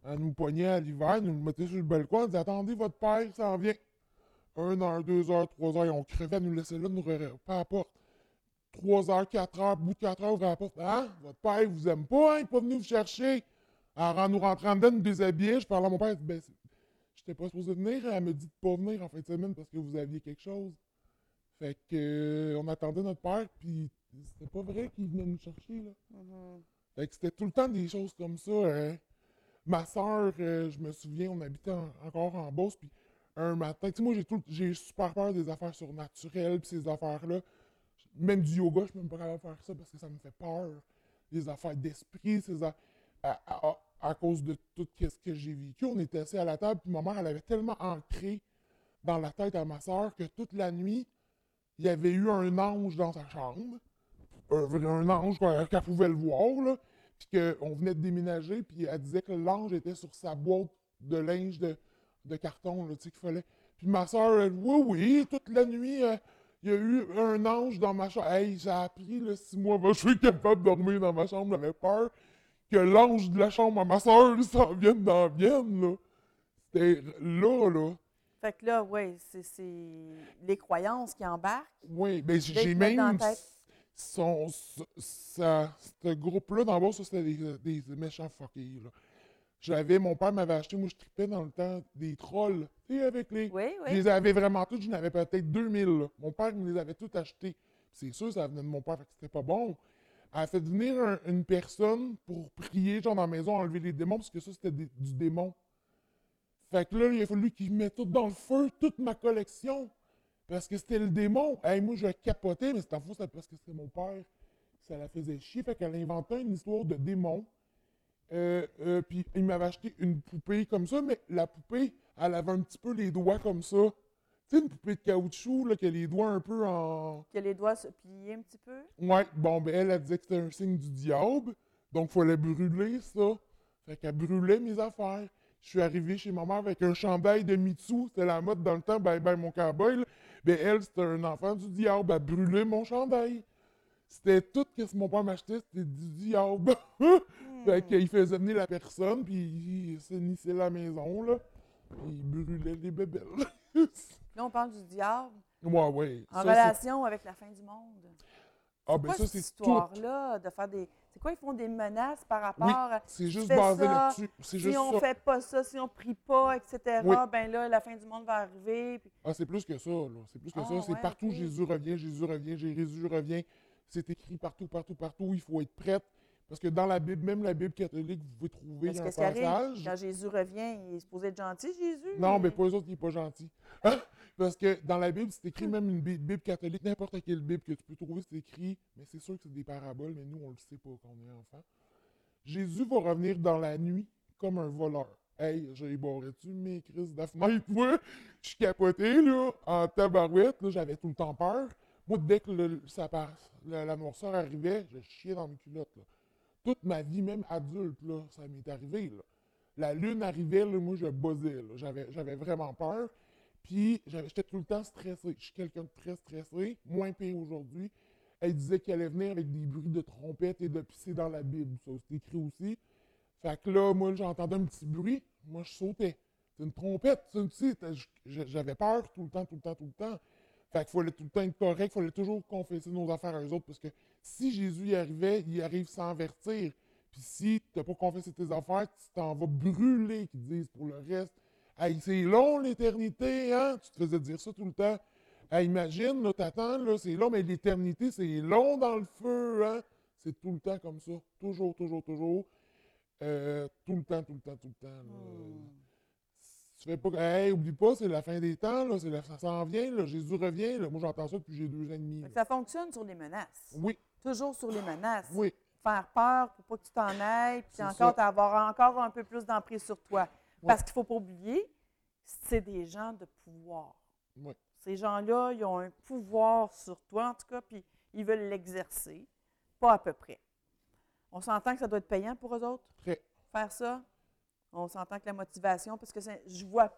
Elle nous poignait à l'hiver, nous mettait sur le balcon, elle disait Attendez, votre père s'en vient. Un heure, deux heures, trois heures, on crevait, elle nous laissait là, nous pas à la porte. Trois heures, quatre heures, bout de quatre heures, ouvrait la porte. Hein? Votre père, il vous aime pas, hein? Il est pas venu vous chercher. Alors, en nous rentrant dedans, nous déshabiller, je parlais à mon père, ben, j'étais pas supposé venir, elle me dit de pas venir en fin de semaine parce que vous aviez quelque chose. Fait que, euh, on attendait notre père, puis c'était pas vrai qu'il venait nous chercher, là. Mhm. Fait que c'était tout le temps des choses comme ça. hein. Ma soeur, je me souviens, on habitait en- encore en Beauce, puis un matin, tu sais, moi, j'ai tout- j'ai super peur des affaires surnaturelles, puis ces affaires-là. Même du yoga, je peux même pas capable de faire ça parce que ça me fait peur. Les affaires d'esprit, ces a- à, à- à cause de tout ce que j'ai vécu. On était assis à la table, puis ma mère, elle avait tellement ancré dans la tête à ma soeur que toute la nuit, il y avait eu un ange dans sa chambre. Un, ange qu'elle pouvait le voir, là. Puis qu'on venait de déménager, puis elle disait que l'ange était sur sa boîte de linge de, carton, tu sais, qu'il fallait. Puis ma soeur, oui, oui, toute la nuit, euh, il y a eu un ange dans ma chambre. Hey, j'ai appris, là, mois, avant, je suis capable de dormir dans ma chambre, j'avais peur que l'ange de la chambre à ma soeur s'en vienne dans la vienne. C'était là, là. Fait que là, oui, c'est les croyances qui embarquent. Oui, mais j'ai dans même son, ce- ça, ce groupe-là d'en bas, ça c'était des, des méchants fuckés. J'avais, mon père m'avait acheté, moi je tripais dans le temps des trolls, tu sais, avec les. Oui, Je oui. les avais vraiment tous, j'en avais peut-être 2000. là. Mon père me les avait tous achetés. C'est sûr, ça venait de mon père, fait que c'était pas bon. Elle a fait venir un- une personne pour prier, genre dans la maison, enlever les démons, parce que ça c'était du démon. Fait que là, il a fallu qu'il mette tout dans le feu, toute ma collection. Parce que c'était le démon. Hey, moi, je capotais, mais c'était en faux, c'était parce que c'était mon père. Ça la faisait chier. Fait qu'elle a inventé une histoire de démon. Euh, euh, puis il m'avait acheté une poupée comme ça, mais la poupée, elle avait un petit peu les doigts comme ça. Tu sais, une poupée de caoutchouc, là, qui a les doigts un peu en. Que les doigts se plient un petit peu? Ouais, bon, ben elle, elle disait que c'était un signe du diable. Donc, il fallait brûler ça. Fait qu'elle brûlait mes affaires. Je suis arrivé chez ma mère avec un chandail de Mitsu. C'était la mode dans le temps, ben, ben, mon cowboy. là. Ben, elle, c'était un enfant du diable. Elle brûlait mon chandail. C'était tout ce que mon père m'achetait, c'était du diable. (laughs) fait qu'il faisait venir la personne, puis il s'unissait la maison, là. Il brûlait les bébelles. (laughs) Là, on parle du diable ouais, ouais. en Ça, relation avec la fin du monde. Ah, C'est ben ça, cette c'est histoire-là de faire des. C'est quoi, ils font des menaces par rapport Oui, à. C'est tu juste basé là-dessus. C'est Si on ça. fait pas ça, si on prie pas, etc., Oui. ben là, la fin du monde va arriver. puis- Ah, c'est plus que ça, là. C'est plus que Ah, ça. C'est ouais, partout, ok. Jésus revient, Jésus revient, Jésus revient. C'est écrit partout, partout, partout. Il faut être prête. Parce que dans la Bible, même la Bible catholique, vous pouvez trouver Parce un que arrive, passage. quand Jésus revient, il est supposé être gentil, Jésus. Non, mais pas eux autres, il n'est pas gentil. Hein? Parce que dans la Bible, c'est écrit même une Bi- Bible catholique, n'importe quelle Bible que tu peux trouver, c'est écrit, mais c'est sûr que c'est des paraboles, mais nous, on le sait pas quand on est enfant. Jésus va revenir dans la nuit comme un voleur. Hey, j'ai barré-tu mes crises de fenêtre, moi? Je suis capoté, là, en tabarouette, là, j'avais tout le temps peur. Moi, dès que le- ça passe, la, la noirceur arrivait, je chiais dans mes culottes, là. Toute ma vie, même adulte, là, ça m'est arrivé, là. La lune arrivait, là, moi, je buzzais, là. J'avais, j'avais vraiment peur. Puis, j'étais tout le temps stressé. Je suis quelqu'un de très stressé, moins pire aujourd'hui. elle disait qu'elle allait venir avec des bruits de trompette et de pisser dans la Bible. Ça, c'est écrit aussi. Fait que là, moi, j'entendais un petit bruit. Moi, je sautais. C'est une trompette. Tu sais, j'avais peur tout le temps, tout le temps, tout le temps. Fait qu'il fallait tout le temps être correct. Il fallait toujours confesser nos affaires à eux autres. Parce que si Jésus y arrivait, il arrive sans avertir. Puis si tu n'as pas confessé tes affaires, tu t'en vas brûler, qu'ils disent pour le reste. Hey, c'est long l'éternité, hein? Tu te faisais dire ça tout le temps. Hey, imagine, là, t'attends, là, c'est long, mais l'éternité, c'est long dans le feu, hein? C'est tout le temps comme ça. Toujours, toujours, toujours. Euh, tout le temps, tout le temps, tout le temps. là. Hmm. Tu fais pas. Hey, oublie pas, c'est la fin des temps, là, la- ça s'en vient, là, Jésus revient. Là. Moi, j'entends ça depuis j'ai deux ans et demi. Ça fonctionne sur les menaces. Oui, Toujours sur les menaces. oui. Faire peur pour pas que tu t'en ailles, puis encore avoir encore un peu plus d'emprise sur toi. Parce qu'il ne faut pas oublier, c'est des gens de pouvoir. Ces gens-là, ils ont un pouvoir sur toi, en tout cas, puis ils veulent l'exercer. Pas à peu près. On s'entend que ça doit être payant pour eux autres, Très. faire ça? On s'entend que la motivation, parce que je vois.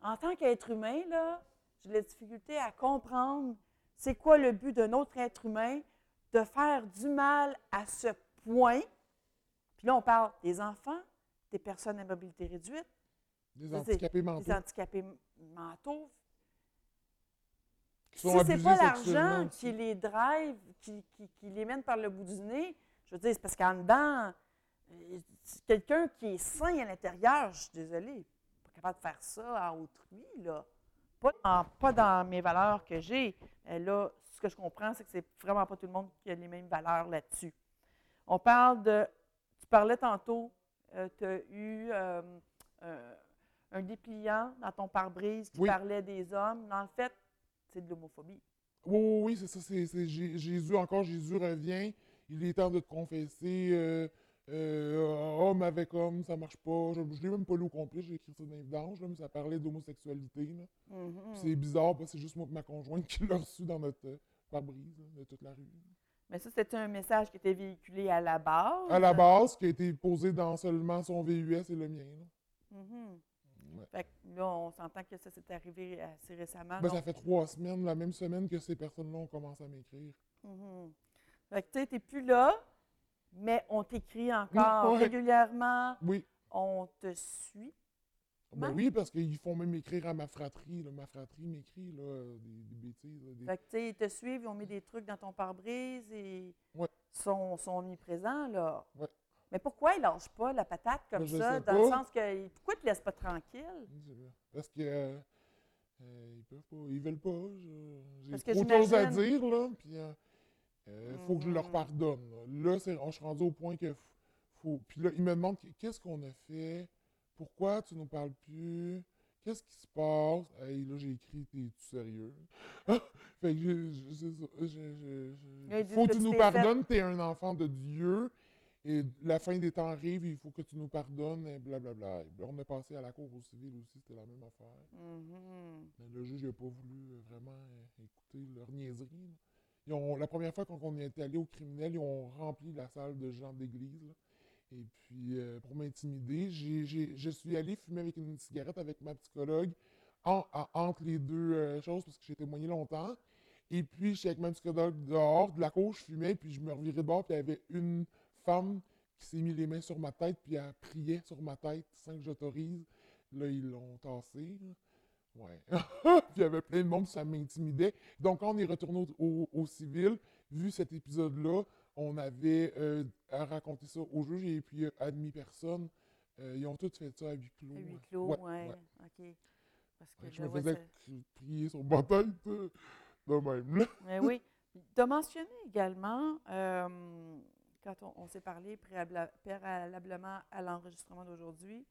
En tant qu'être humain, là, j'ai de la difficulté à comprendre c'est quoi le but d'un autre être humain de faire du mal à ce point. Puis là, on parle des enfants, des personnes à mobilité réduite, Des handicapés mentaux. des handicapés m- mentaux. qui Si c'est abusés pas l'argent qui les drive, qui, qui- qui les mène par le bout du nez, je veux dire, c'est parce qu'en dedans, euh, quelqu'un qui est sain à l'intérieur, je suis désolée, pas capable de faire ça à autrui, là. Pas dans, pas dans mes valeurs que j'ai. Euh, là, ce que je comprends, c'est que c'est vraiment pas tout le monde qui a les mêmes valeurs là-dessus. On parle de. Tu parlais tantôt, tu as eu euh, euh, un dépliant dans ton pare-brise qui Oui. parlait des hommes. En fait, c'est de l'homophobie. Oui, oui, oui, c'est ça. C'est, Jésus, encore, Jésus revient. Il est temps de te confesser. Euh, euh, homme avec homme, ça marche pas. Je ne l'ai même pas lu au complet, j'ai écrit ça dans les vidanges, là, mais ça parlait d'homosexualité. Mhm. Puis C'est bizarre, parce que c'est juste moi et ma conjointe qui l'a reçu dans notre euh, pare-brise de toute la rue. Mais ça, c'était un message qui était véhiculé à la base. À la base, qui a été posé dans seulement son VUS et le mien. là. Mhm. Ouais. Fait que là, on s'entend que ça s'est arrivé assez récemment. Ben, donc- ça fait trois semaines, la même semaine que ces personnes-là ont commencé à m'écrire. Mhm. Fait que tu sais, t'es plus là, mais on t'écrit encore (laughs) ouais. régulièrement. Oui, On te suit. Ben oui, parce qu'ils font même écrire à ma fratrie. là. Ma fratrie m'écrit là, des, des bêtises. là, des- Fait que tu sais, ils te suivent, ils ont mis des trucs dans ton pare-brise et Ouais. sont, sont omniprésents, là. Ouais. Mais pourquoi ils lâchent pas la patate comme Ben, ça? Dans le sens que. Pourquoi ils te laissent pas tranquille? Parce que euh, euh, ils peuvent pas, ils veulent pas. J'ai trop de choses à dire là, puis euh, euh, faut que je leur Mhm. pardonne. Là, Là, on je suis rendu au point que faut. Puis là, ils me demandent qu'est-ce qu'on a fait, pourquoi tu nous parles plus, qu'est-ce qui se passe? Hey, là, j'ai écrit, t'es-tu sérieux? (laughs) fait que je, je- je- je- faut que tu nous t'es pardonnes, t'es un enfant de Dieu. Et la fin des temps arrive, il faut que tu nous pardonnes, et blablabla. Et On est passé à la cour au civil aussi, c'était la même affaire. Mhm. Mais le juge n'a pas voulu euh, vraiment euh, écouter leur niaiserie. là. Ils ont, la première fois qu'on est allé au criminel, ils ont rempli la salle de gens d'église. Et puis, euh, pour m'intimider, je suis allé fumer avec une cigarette avec ma psychologue en- en- entre les deux euh, choses parce que j'ai témoigné longtemps. Et puis, j'étais avec ma psychologue dehors, de la cour, je fumais, puis je me revirais de bord, puis il y avait une femme qui s'est mis les mains sur ma tête, puis elle priait sur ma tête sans que j'autorise. Là, ils l'ont tassé. Ouais. (laughs) puis il y avait plein de monde, ça m'intimidait. Donc, quand on est retourné au civil, vu cet épisode-là, on avait euh, à raconter ça au juge et puis euh, admis personne. Euh, ils ont tous fait ça à huis clos. À huis clos, Ouais, ouais. ouais. OK. Parce que je là, me faisais ça- cri- prier sur ma tête euh, de même. Là. Mais (laughs) oui. Tu as mentionné également, euh, quand on, on s'est parlé préalablement à l'enregistrement d'aujourd'hui,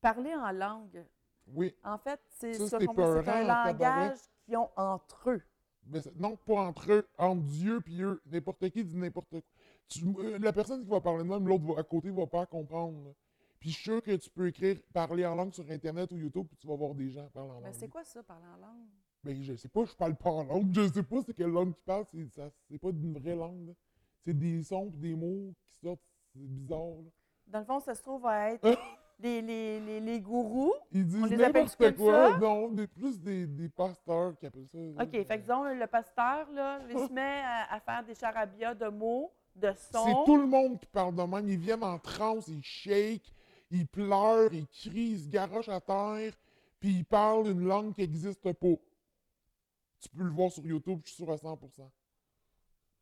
parler en langue. Oui. En fait, c'est un langage qu'ils ont entre eux. Mais non, pas entre eux, entre Dieu puis eux. N'importe qui dit n'importe quoi. Tu- euh, la personne qui va parler de même, l'autre à côté va pas comprendre. là. Puis je suis sûr que tu peux écrire, parler en langue sur Internet ou YouTube, puis tu vas voir des gens parler en Mais langue. c'est quoi ça, parler en langue? Ben, je sais pas, je parle pas en langue. Je sais pas c'est quelle langue qu'ils parlent. C'est, pas une vraie langue. C'est des sons pis des mots qui sortent. C'est bizarre. là. Dans le fond, ça se trouve à être (laughs) les, les, les, les gourous. Ils disent les appelle n'importe comme quoi. ça? Non, des, plus des, des pasteurs qui appellent ça. OK, fait que disons, le pasteur, là, il se met à, à faire des charabia de mots, de C'est sons. tout le monde qui parle de même. Ils viennent en transe, ils shake, ils pleurent, ils crient, ils se garochent à terre, puis ils parlent une langue qui n'existe pas. Tu peux le voir sur YouTube, je suis sûr à 100%.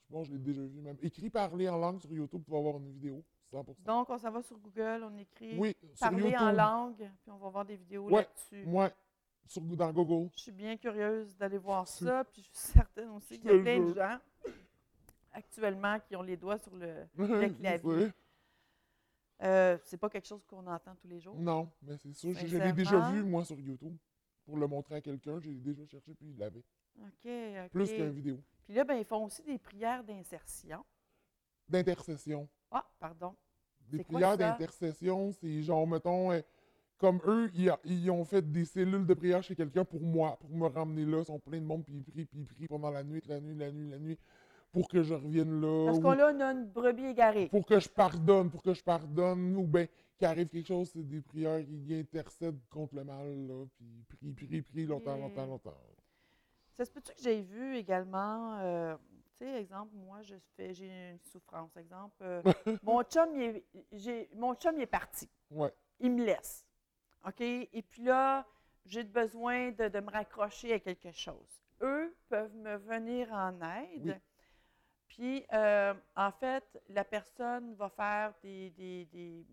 Je pense que je l'ai déjà vu même. Écrit parler en langue sur YouTube, tu vas avoir une vidéo, 100%. Donc, on s'en va sur Google, on écrit oui, parler en langue, puis on va voir des vidéos Ouais, là-dessus. Ouais, sur, dans Google. Je suis bien curieuse d'aller voir ça, puis je suis certaine aussi qu'il y a plein de gens actuellement qui ont les doigts sur le. (laughs) Clavier. Euh, c'est pas quelque chose qu'on entend tous les jours. Non, mais c'est sûr. Je, je l'ai déjà vu, moi, sur YouTube. Pour le montrer à quelqu'un, j'ai déjà cherché, puis il l'avait. OK, OK. Plus qu'une vidéo. Puis là, ben, ils font aussi des prières d'insertion. D'intercession. Ah, pardon. Des prières d'intercession, c'est genre, mettons, euh, comme eux, ils, a- ils ont fait des cellules de prière chez quelqu'un pour moi, pour me ramener là. Ils sont pleins de monde, puis ils prient, puis ils prient pendant la nuit, la nuit, la nuit, la nuit, pour que je revienne là. Parce ou qu'on là, on a une brebis égarée. pour que je pardonne, pour que je pardonne, ou bien qu'il arrive quelque chose, c'est des prières qui intercèdent contre le mal, là, puis ils prient, prient, prient longtemps, longtemps, longtemps. Ça se peut-tu que j'ai vu également, euh, tu sais, exemple, moi, je fais, j'ai une souffrance. Exemple, euh, (laughs) mon, chum, il est, j'ai- mon chum, il est parti. Ouais. Il me laisse. OK? Et puis là, j'ai besoin de, de me raccrocher à quelque chose. Eux peuvent me venir en aide. Oui. Puis, euh, en fait, la personne va faire des, des- des-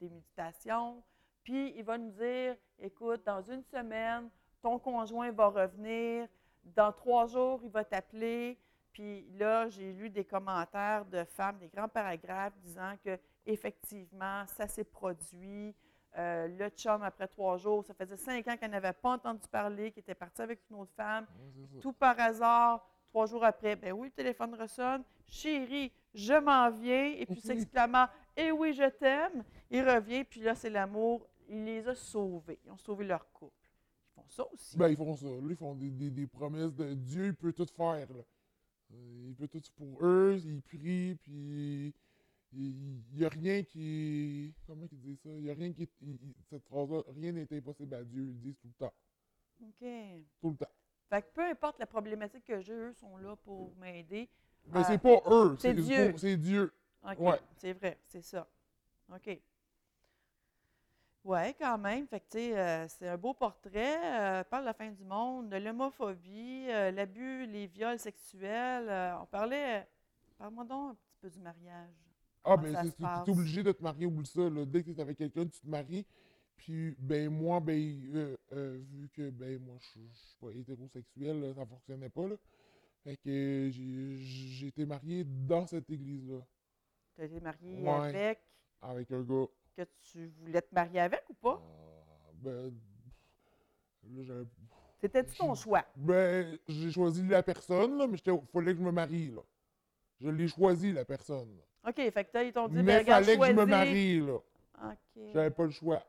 des méditations. Puis, il va nous dire, écoute, dans une semaine, ton conjoint va revenir. Dans trois jours, il va t'appeler. Puis là, j'ai lu des commentaires de femmes, des grands paragraphes disant que effectivement, ça s'est produit. Euh, le chum, après trois jours, ça faisait cinq ans qu'elle n'avait pas entendu parler, qu'il était parti avec une autre femme. Tout par hasard, trois jours après, ben oui, le téléphone ressonne. Chérie, je m'en viens. Et puis (laughs) s'exclamant, eh oui, je t'aime. Il revient, puis là, c'est l'amour. Il les a sauvés. Ils ont sauvé leur couple. Ils font ça aussi. Ben, ils font ça. Là, ils font des, des- des promesses de Dieu, il peut tout faire. Là. Euh, il peut tout pour eux, ils prient, puis il n'y a rien qui. Comment ils disent ça? Il n'y a rien qui. il- il- cette phrase-là, rien n'est impossible à Dieu, ils disent tout le temps. OK. Tout le temps. Fait que peu importe la problématique que j'ai, eux sont là pour m'aider. Mais Euh, c'est pas eux, c'est Dieu. C'est Dieu. OK. Ouais. C'est vrai, c'est ça. OK. Oui, quand même. Fait que, euh, c'est un beau portrait. euh, parle de la fin du monde, de l'homophobie, euh, l'abus, les viols sexuels. euh, on parlait. Parle-moi donc un petit peu du mariage. Ah, ben, c'est- tu es obligé de te marier, oublie ça. Là. Dès que tu es avec quelqu'un, tu te maries. Puis, ben, moi, ben, vu que, ben, moi, je suis pas hétérosexuel, là, ça fonctionnait pas, là. Fait que j'ai j'ai été marié dans cette église-là, Tu as été marié Ouais. avec? avec un gars. Que tu voulais te marier avec ou pas? Ah, ben, C'était-tu ton choix? ben, j'ai choisi la personne, là, mais il fallait que je me marie, là. Je l'ai choisi, la personne. OK, fait que ils t'ont dit, Mais ben, il regarde, fallait que je me marie, là. OK. J'avais pas le choix.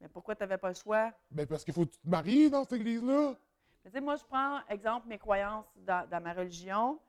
Mais pourquoi tu n'avais pas le choix? Ben, parce qu'il faut que tu te maries dans cette église-là. Mais tu sais, moi, je prends, exemple, mes croyances dans, dans ma religion.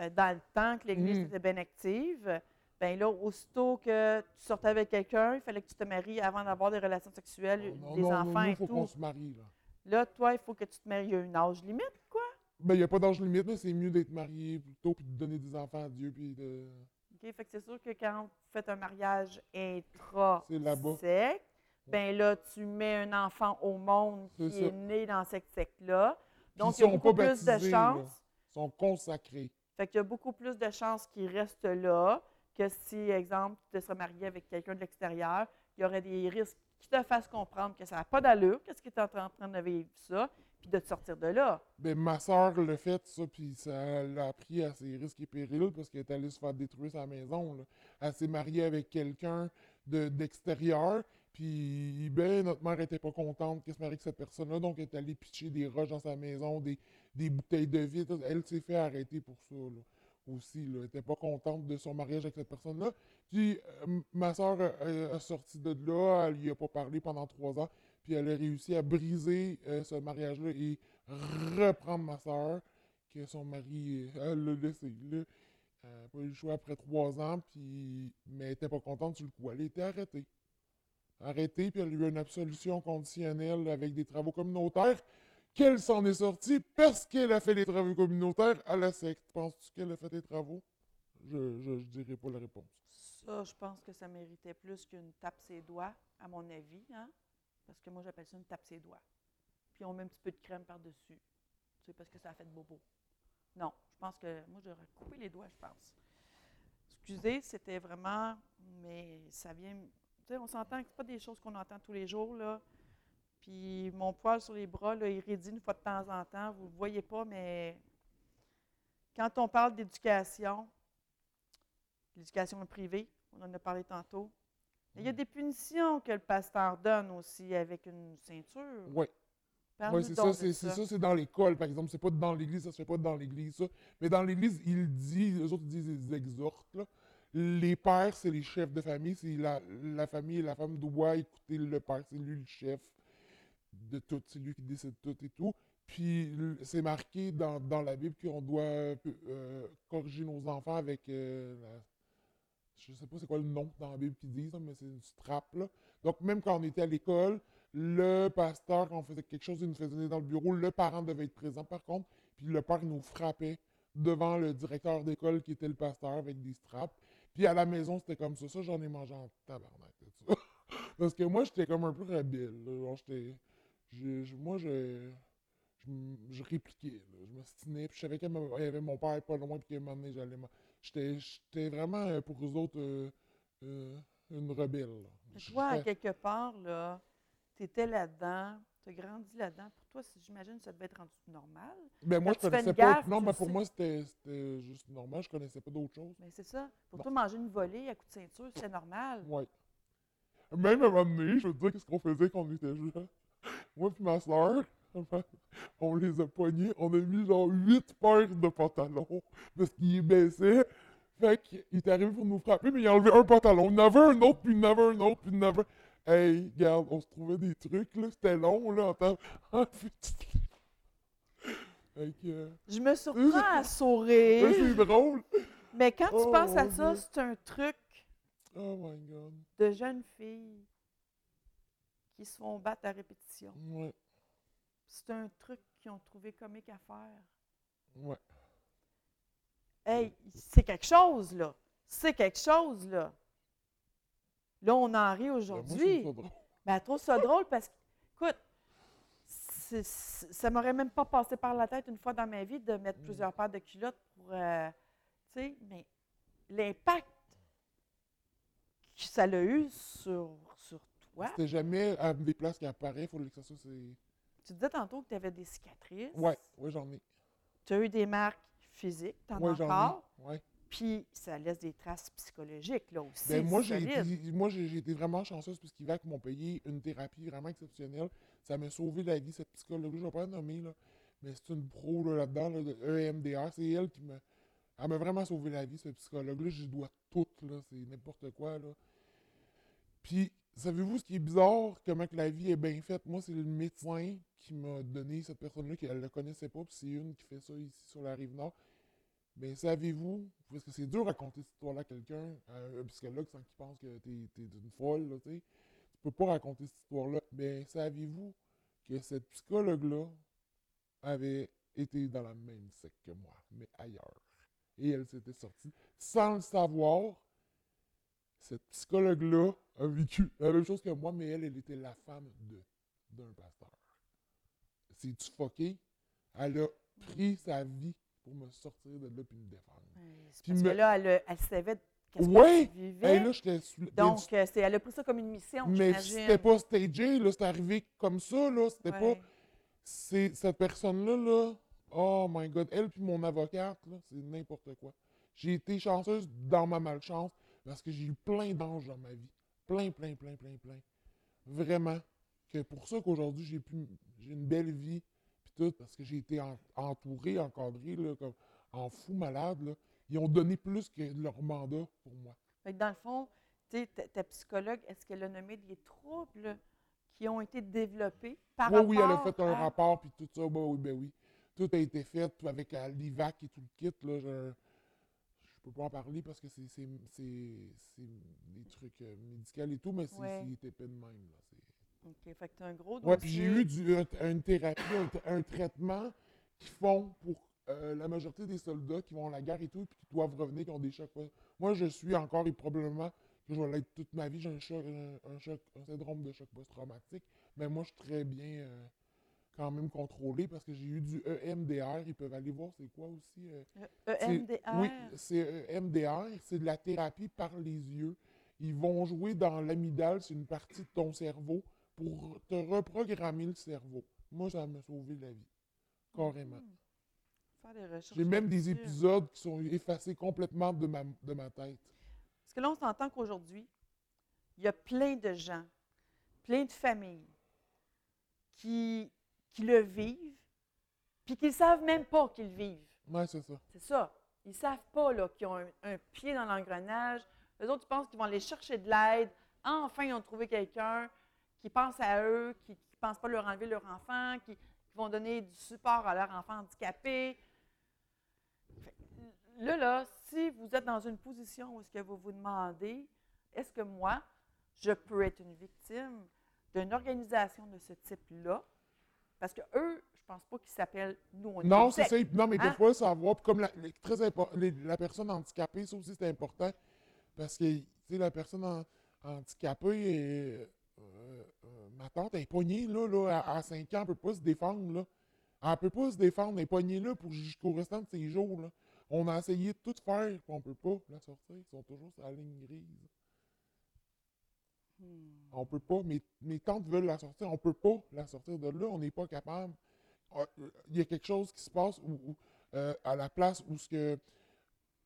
Euh, dans le temps que l'Église Mhm. était bien active, bien là, aussitôt que tu sortais avec quelqu'un, il fallait que tu te maries avant d'avoir des relations sexuelles, Non, des non, non, enfants nous, et faut qu'on se marie, là. Là, toi, il faut que tu te maries. Il y a une âge limite, quoi. Ben, il n'y a pas d'âge limite, mais c'est mieux d'être marié plus tôt puis de donner des enfants à Dieu puis de... OK? Fait que c'est sûr que quand vous faites un mariage là-bas. intra-sec, ben là, tu mets un enfant au monde qui est né dans cette secte-là. Donc, il y a beaucoup plus de baptisés, chances. Ils sont consacrés. Fait qu'il y a beaucoup plus de chances qu'il reste là que si, exemple, tu te serais marié avec quelqu'un de l'extérieur, il y aurait des risques qui te fassent comprendre que ça n'a pas d'allure, qu'est-ce que tu es en train de vivre ça, puis de te sortir de là. Ben, ma soeur l'a fait, ça, puis ça l'a appris à ses risques et périls parce qu'elle est allée se faire détruire sa maison. là. Elle s'est mariée avec quelqu'un de- d'extérieur, puis ben, notre mère était pas contente qu'elle se marie avec cette personne-là, donc elle est allée pitcher des roches dans sa maison, des, des bouteilles de vitre. Elle s'est fait arrêter pour ça, aussi. Elle était pas contente de son mariage avec cette personne-là. Puis euh, ma soeur a sorti de là, elle lui a pas parlé pendant trois ans, puis elle a réussi à briser euh, ce mariage-là et reprendre ma soeur, que son mari, euh, l'a laissé. Là. Elle pas eu le choix après trois ans, mais elle n'était pas contente sur le coup. Elle été arrêtée. arrêté, puis elle a eu une absolution conditionnelle avec des travaux communautaires, qu'elle s'en est sortie parce qu'elle a fait les travaux communautaires à la secte. Penses-tu qu'elle a fait des travaux? Je ne dirai pas la réponse. Ça, je pense que ça méritait plus qu'une tape ses doigts, à mon avis, hein? Parce que moi, j'appelle ça une tape ses doigts. Puis on met un petit peu de crème par-dessus. Tu sais, parce que ça a fait de bobo. Non, je pense que moi, j'aurais coupé les doigts, je pense. Excusez, c'était vraiment. Mais ça vient. Tu sais, on s'entend que ce pas des choses qu'on entend tous les jours, là. Puis mon poil sur les bras, là, il rédit une fois de temps en temps. Vous ne le voyez pas, mais quand on parle d'éducation, l'éducation privée, on en a parlé tantôt, il y a des punitions que le pasteur donne aussi avec une ceinture. Oui. Oui, c'est ça, c'est ça, c'est dans l'école, par exemple. C'est pas dans l'église, ça se fait pas dans l'église, ça. Mais dans l'église, il dit, eux autres disent, ils exhortent, là. Les pères, c'est les chefs de famille, c'est la, la famille et la femme doit écouter le père, c'est lui le chef de tout, c'est lui qui décide tout et tout. Puis c'est marqué dans, dans la Bible qu'on doit euh, corriger nos enfants avec euh, je sais pas c'est quoi le nom dans la Bible qu'ils disent, mais c'est une strap, là. Donc, même quand on était à l'école, le pasteur, quand on faisait quelque chose, il nous faisait venir dans le bureau, le parent devait être présent, par contre, puis le père nous frappait devant le directeur d'école qui était le pasteur avec des straps. Puis à la maison, c'était comme ça. Ça, j'en ai mangé en tabarnak, ça. (laughs) Parce que moi, j'étais comme un peu rebelle. j'étais... je- je- moi, je... Je, je répliquais, là. je m'ostinais, puis je savais qu'il y avait mon père pas loin, puis qu'à un moment donné, j'allais... J'étais j'étais vraiment, euh, pour eux autres, euh, euh, une rebelle. là. Mais Je Toi, à quelque part, là, tu étais là-dedans, tu as grandi là-dedans. Pour toi, j'imagine que ça devait être rendu normal. Ben moi, je Quand fais connaissais pas. gaffe, non, mais pour sais. moi, c'était juste normal. Je connaissais pas d'autre chose. Mais c'est ça. Pour Bon. toi, manger une volée à coup de ceinture, c'est normal. Ouais. Même à un moment donné, je veux dire, qu'est-ce qu'on faisait quand on était jeunes? Moi et ma soeur, (laughs) on les a poignés. On a mis genre huit paires de pantalons parce qu'ils baissaient. Fait qu'il est arrivé pour nous frapper, mais il a enlevé un pantalon. Il en avait un autre, puis il en avait un autre, puis il en avait. Hey, regarde, on se trouvait des trucs, là. C'était long, là, en temps. (laughs) Fait que. euh, Je me surprends à sourire. (laughs) c'est drôle. Mais quand tu Oh, penses à ça, c'est un truc Oh my god. de jeunes filles qui se font battre à répétition. Ouais, C'est un truc qu'ils ont trouvé comique à faire. ouais. Hey, c'est quelque chose, là. C'est quelque chose, là. Là, on en rit Ben, aujourd'hui. trouve ça drôle. Ben, elle trouve ça drôle parce que, écoute, c'est- c'est- ça m'aurait même pas passé par la tête une fois dans ma vie de mettre Mm. plusieurs paires de culottes pour, euh, tu sais, mais l'impact que ça l'a eu sur, C'était jamais à des places qui apparaissent, il faut que ça soit. c'est- Tu disais tantôt que tu avais des cicatrices. Ouais, ouais, j'en ai. Tu as eu des marques physiques, tu en Ouais, as encore. Ouais. Puis ça laisse des traces psychologiques, là aussi. Ben, moi, j'ai été, moi, j'ai été vraiment chanceuse parce qu'Ivac m'ont payé une thérapie vraiment exceptionnelle. Ça m'a sauvé la vie, cette psychologue-là. Je ne vais pas la nommer, là, mais c'est une pro là, là-dedans, là, de EMDR. C'est elle qui me. Elle m'a vraiment sauvé la vie, cette psychologue-là. J'y dois tout, là. C'est n'importe quoi, là. Puis, savez-vous ce qui est bizarre, comment que la vie est bien faite? Moi, c'est le médecin qui m'a donné cette personne-là, qu'elle ne la connaissait pas, puis c'est une qui fait ça ici sur la rive nord. Mais savez-vous, parce que c'est dur de raconter cette histoire-là à quelqu'un, un psychologue, sans qu'il pense que t'es es une folle, tu. Tu peux pas raconter cette histoire-là. Mais saviez-vous que cette psychologue-là avait été dans la même secte que moi, mais ailleurs. Et elle s'était sortie sans le savoir. Cette psychologue-là a vécu la même chose que moi, mais elle, elle était la femme d'un pasteur. C'est-tu fucké? Elle a pris sa vie pour me sortir de là puis me défendre. C'est Puis parce me- que là, elle, elle savait qu'est-ce Ouais! que tu vivais. Là, j'étais sous- Donc, euh, c'est- elle a pris ça comme une mission, Mais c'était pas stagé, là, c'était arrivé comme ça, là, c'était Ouais. pas... C'est cette personne-là, là, oh my God, elle puis mon avocate, là, c'est n'importe quoi. J'ai été chanceuse dans ma malchance parce que j'ai eu plein d'anges dans ma vie. Plein, plein, plein, plein, plein. Vraiment. Que pour ça qu'aujourd'hui, j'ai pu j'ai une belle vie, puis tout, parce que j'ai été en- entouré, encadré, là, comme en fou malade, là. Ils ont donné plus que leur mandat pour moi. Fait que dans le fond, ta, ta psychologue, est-ce qu'elle a nommé des troubles qui ont été développés par Oui, rapport oui, elle a fait un à- rapport, puis tout ça, ben oui, ben oui. Tout a été fait avec euh, l'IVAC et tout le kit, là, peux pas en parler parce que c'est des trucs euh, médicaux et tout, mais c'est Ouais. épais de même. Là, OK, fait que tu as un gros Ouais, puis j'ai dossier. eu du, un- une thérapie, un, tra- un traitement qu'ils font pour euh, la majorité des soldats qui vont à la guerre et tout, puis qui doivent revenir, qui ont des chocs. Moi, je suis encore, et probablement que je vais l'être toute ma vie, j'ai un, choc, un, un choc, un syndrome de choc post-traumatique, mais moi, je suis très bien euh, quand même contrôlé parce que j'ai eu du E EMDR. Ils peuvent aller voir c'est quoi aussi. euh, Le c'est- EMDR. Oui, c'est EMDR, c'est de la thérapie par les yeux. Ils vont jouer dans l'amygdale, c'est une partie de ton cerveau, pour te reprogrammer le cerveau. Moi, ça m'a sauvé la vie. Carrément. Hmm. Faire des recherches J'ai même des épisodes qui sont effacés complètement de ma, de ma tête. Parce que là, on s'entend qu'aujourd'hui, il y a plein de gens, plein de familles qui, qui le vivent, puis qui ne savent même pas qu'ils le vivent. Ouais, c'est ça. C'est ça. Ils ne savent pas qu'ils ont un, un pied dans l'engrenage. Les autres, ils pensent qu'ils vont aller chercher de l'aide. Enfin, ils ont trouvé quelqu'un qui pense à eux, qui ne pense pas leur enlever leur enfant, qui, qui vont donner du support à leur enfant handicapé. Là, là, si vous êtes dans une position où est-ce que vous vous demandez, est-ce que moi, je peux être une victime d'une organisation de ce type-là? Parce que eux, je pense pas qu'ils s'appellent nous. On Non, c'est ça. Non, mais Hein? des fois, savoir, puis comme la, les- très les- la personne handicapée, ça aussi, c'est important. Parce que, tu sais, la personne en- handicapée, est, euh, euh, ma tante, elle est poignée, là, là à, 5 ans, elle ne peut pas se défendre, là. Elle ne peut pas se défendre, elle est poignée là pour jusqu'au restant de ses jours, là. On a essayé de tout faire, puis on ne peut pas la sortir. Ils sont toujours sur la ligne grise. On peut pas. Mes, mes tantes veulent la sortir. On peut pas la sortir de là. On n'est pas capable. Ah, euh, Il y a quelque chose qui se passe où, où, euh, à la place où ce que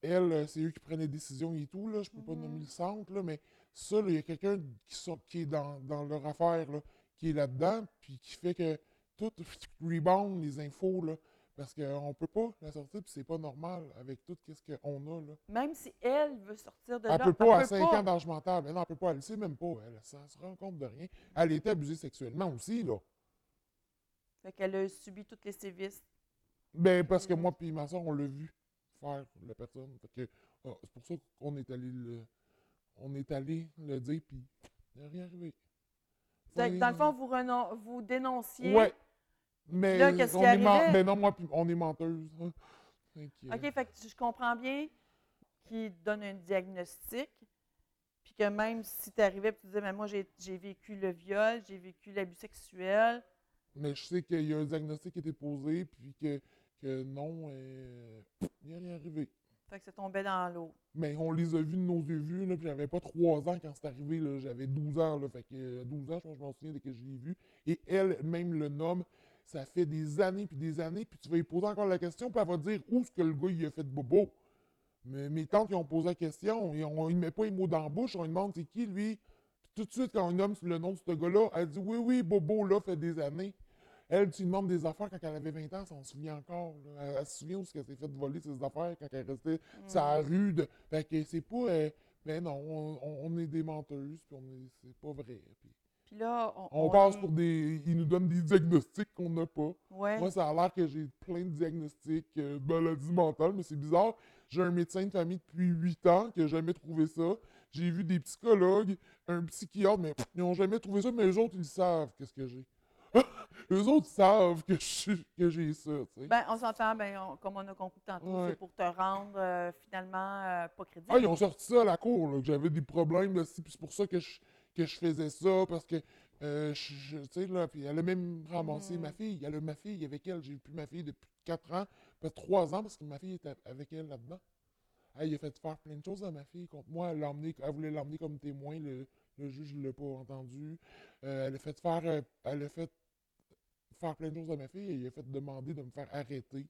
elle, euh, c'est eux qui prennent les décisions et tout. Là. Je peux pas Mhm. nommer le centre, là, mais ça, il y a quelqu'un qui, sort- qui est dans, dans leur affaire, là, qui est là-dedans, puis qui fait que tout rebound les infos, là, parce qu'on peut pas la sortir, puis c'est pas normal avec tout ce qu'on a. Là. Même si elle veut sortir de Elle là, peut pas, à peut 5 pas. ans d'âge mental. Mais non, elle peut pas. Elle sait même pas. Elle, elle se rend compte de rien. Elle était abusée sexuellement aussi, là. Fait qu'elle a subi tous les sévices. Ben, parce que moi puis ma soeur, on l'a vu faire la personne. Fait que, ah, c'est pour ça qu'on est allé le, on est allé le dire, puis il n'est rien arrivé. Dans le fond, vous, renon- vous dénonciez. Ouais. Mais Là, qu'est-ce on qui est men- arrivait? ben non, moi, on est menteuse. hein. Que, OK, fait que je comprends bien qu'il donne un diagnostic, puis que même si tu arrivais et tu disais, mais moi, j'ai j'ai vécu le viol, j'ai vécu l'abus sexuel, Mais je sais qu'il y a un diagnostic qui a été posé, puis que, que non, euh, il n'est rien arrivé. fait que ça tombait dans l'eau. Mais on les a vus de nos yeux vus, là, puis j'avais pas trois ans quand c'est arrivé, là, j'avais 12 ans, là, fait que euh, 12 ans, je pense que je m'en souviens dès que je l'ai vu. Et elle, même le nomme, ça fait des années puis des années, puis tu vas lui poser encore la question, puis elle va dire où est-ce que le gars il a fait de bobo. Mais mes tantes qui ont posé la question, ils ne met pas les mots dans la bouche, on lui demande c'est qui lui? Puis tout de suite, quand on nomme le nom de ce gars-là, elle dit oui, oui, Bobo, là, fait des années. Elle, tu lui demandes des affaires quand elle avait 20 ans, elle s'en souvient encore. là. Elle, elle se souvient où est-ce qu'elle s'est fait voler ses affaires quand elle restait sur la rue. De... Fait que c'est pas. euh, ben non, on, on- on est des menteuses, puis on est, c'est pas vrai. Puis Puis là, on. on passe est- pour des. Ils nous donnent des diagnostics qu'on n'a pas. Ouais. Moi, ça a l'air que j'ai plein de diagnostics, euh, maladie mentale, mais c'est bizarre. J'ai un médecin de famille depuis 8 ans qui n'a jamais trouvé ça. J'ai vu des psychologues, un psychiatre, mais pff, ils n'ont jamais trouvé ça, mais eux autres, ils savent qu'est-ce que j'ai. (laughs) eux autres savent que je que j'ai ça, tu sais. Ben, on s'entend, ben, on- comme on a compris tantôt, Ouais. c'est pour te rendre euh, finalement euh, pas crédible. Ah, ils ont sorti ça à la cour, là, que j'avais des problèmes, là, c'est pour ça que je, que je faisais ça, parce que, euh, je, je- tu sais, là, puis elle a même ramassé Mhm. ma fille. Elle a ma fille avec elle. J'ai plus ma fille depuis 4 ans, peut-être 3 ans, parce que ma fille était avec elle là-dedans. Elle, il a fait faire plein de choses à ma fille contre moi. Elle, l'a emmené- elle voulait l'emmener comme témoin. Le, le juge ne l'a pas entendu. Euh, elle a fait faire, euh, elle a fait faire plein de choses à ma fille et il a fait demander de me faire arrêter.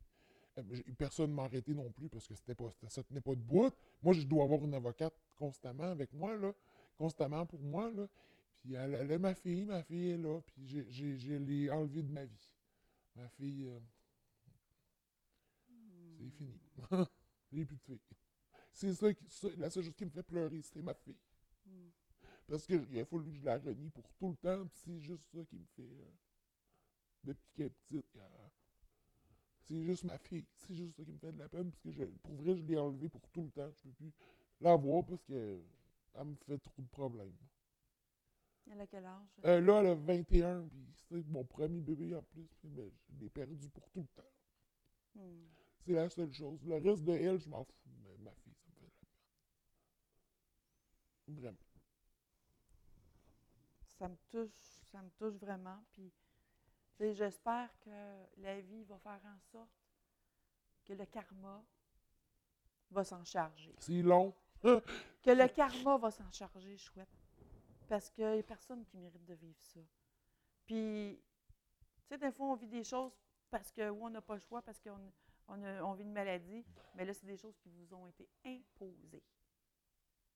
Personne ne m'a arrêté non plus parce que c'était pas, ça tenait pas de bout. Moi, je dois avoir une avocate constamment avec moi, là, constamment pour moi. Là. Puis elle, est ma fille, ma fille est là, puis j'ai- je l'ai enlevée de ma vie. Ma fille, euh, c'est fini. (laughs) j'ai plus de fille. C'est ça, qui- la seule chose qui me fait pleurer, c'est ma fille. Parce qu'il a fallu que je la renie pour tout le temps, puis c'est juste ça qui me fait. euh, depuis qu'elle est petite, c'est juste ma fille. C'est juste ça qui me fait de la peine, parce que je, pour vrai, je l'ai enlevée pour tout le temps. Je peux plus la voir parce que elle me fait trop de problèmes. Elle a quel âge? Euh, là, elle a 21, puis c'est mon premier bébé en plus, puis ben, je l'ai perdu pour tout le temps. Hmm. C'est la seule chose. Le reste de elle, je m'en fous. Mais ma fille, ça me fait de la peine. Vraiment. Ça me touche, ça me touche vraiment. Puis, j'espère que la vie va faire en sorte que le karma va s'en charger. C'est long. (laughs) Que le karma va s'en charger, chouette. Parce qu'il n'y a personne qui mérite de vivre ça. Puis, tu sais, des fois, on vit des choses parce que, on n'a pas le choix, parce qu'on on a- on vit une maladie, mais là, c'est des choses qui vous ont été imposées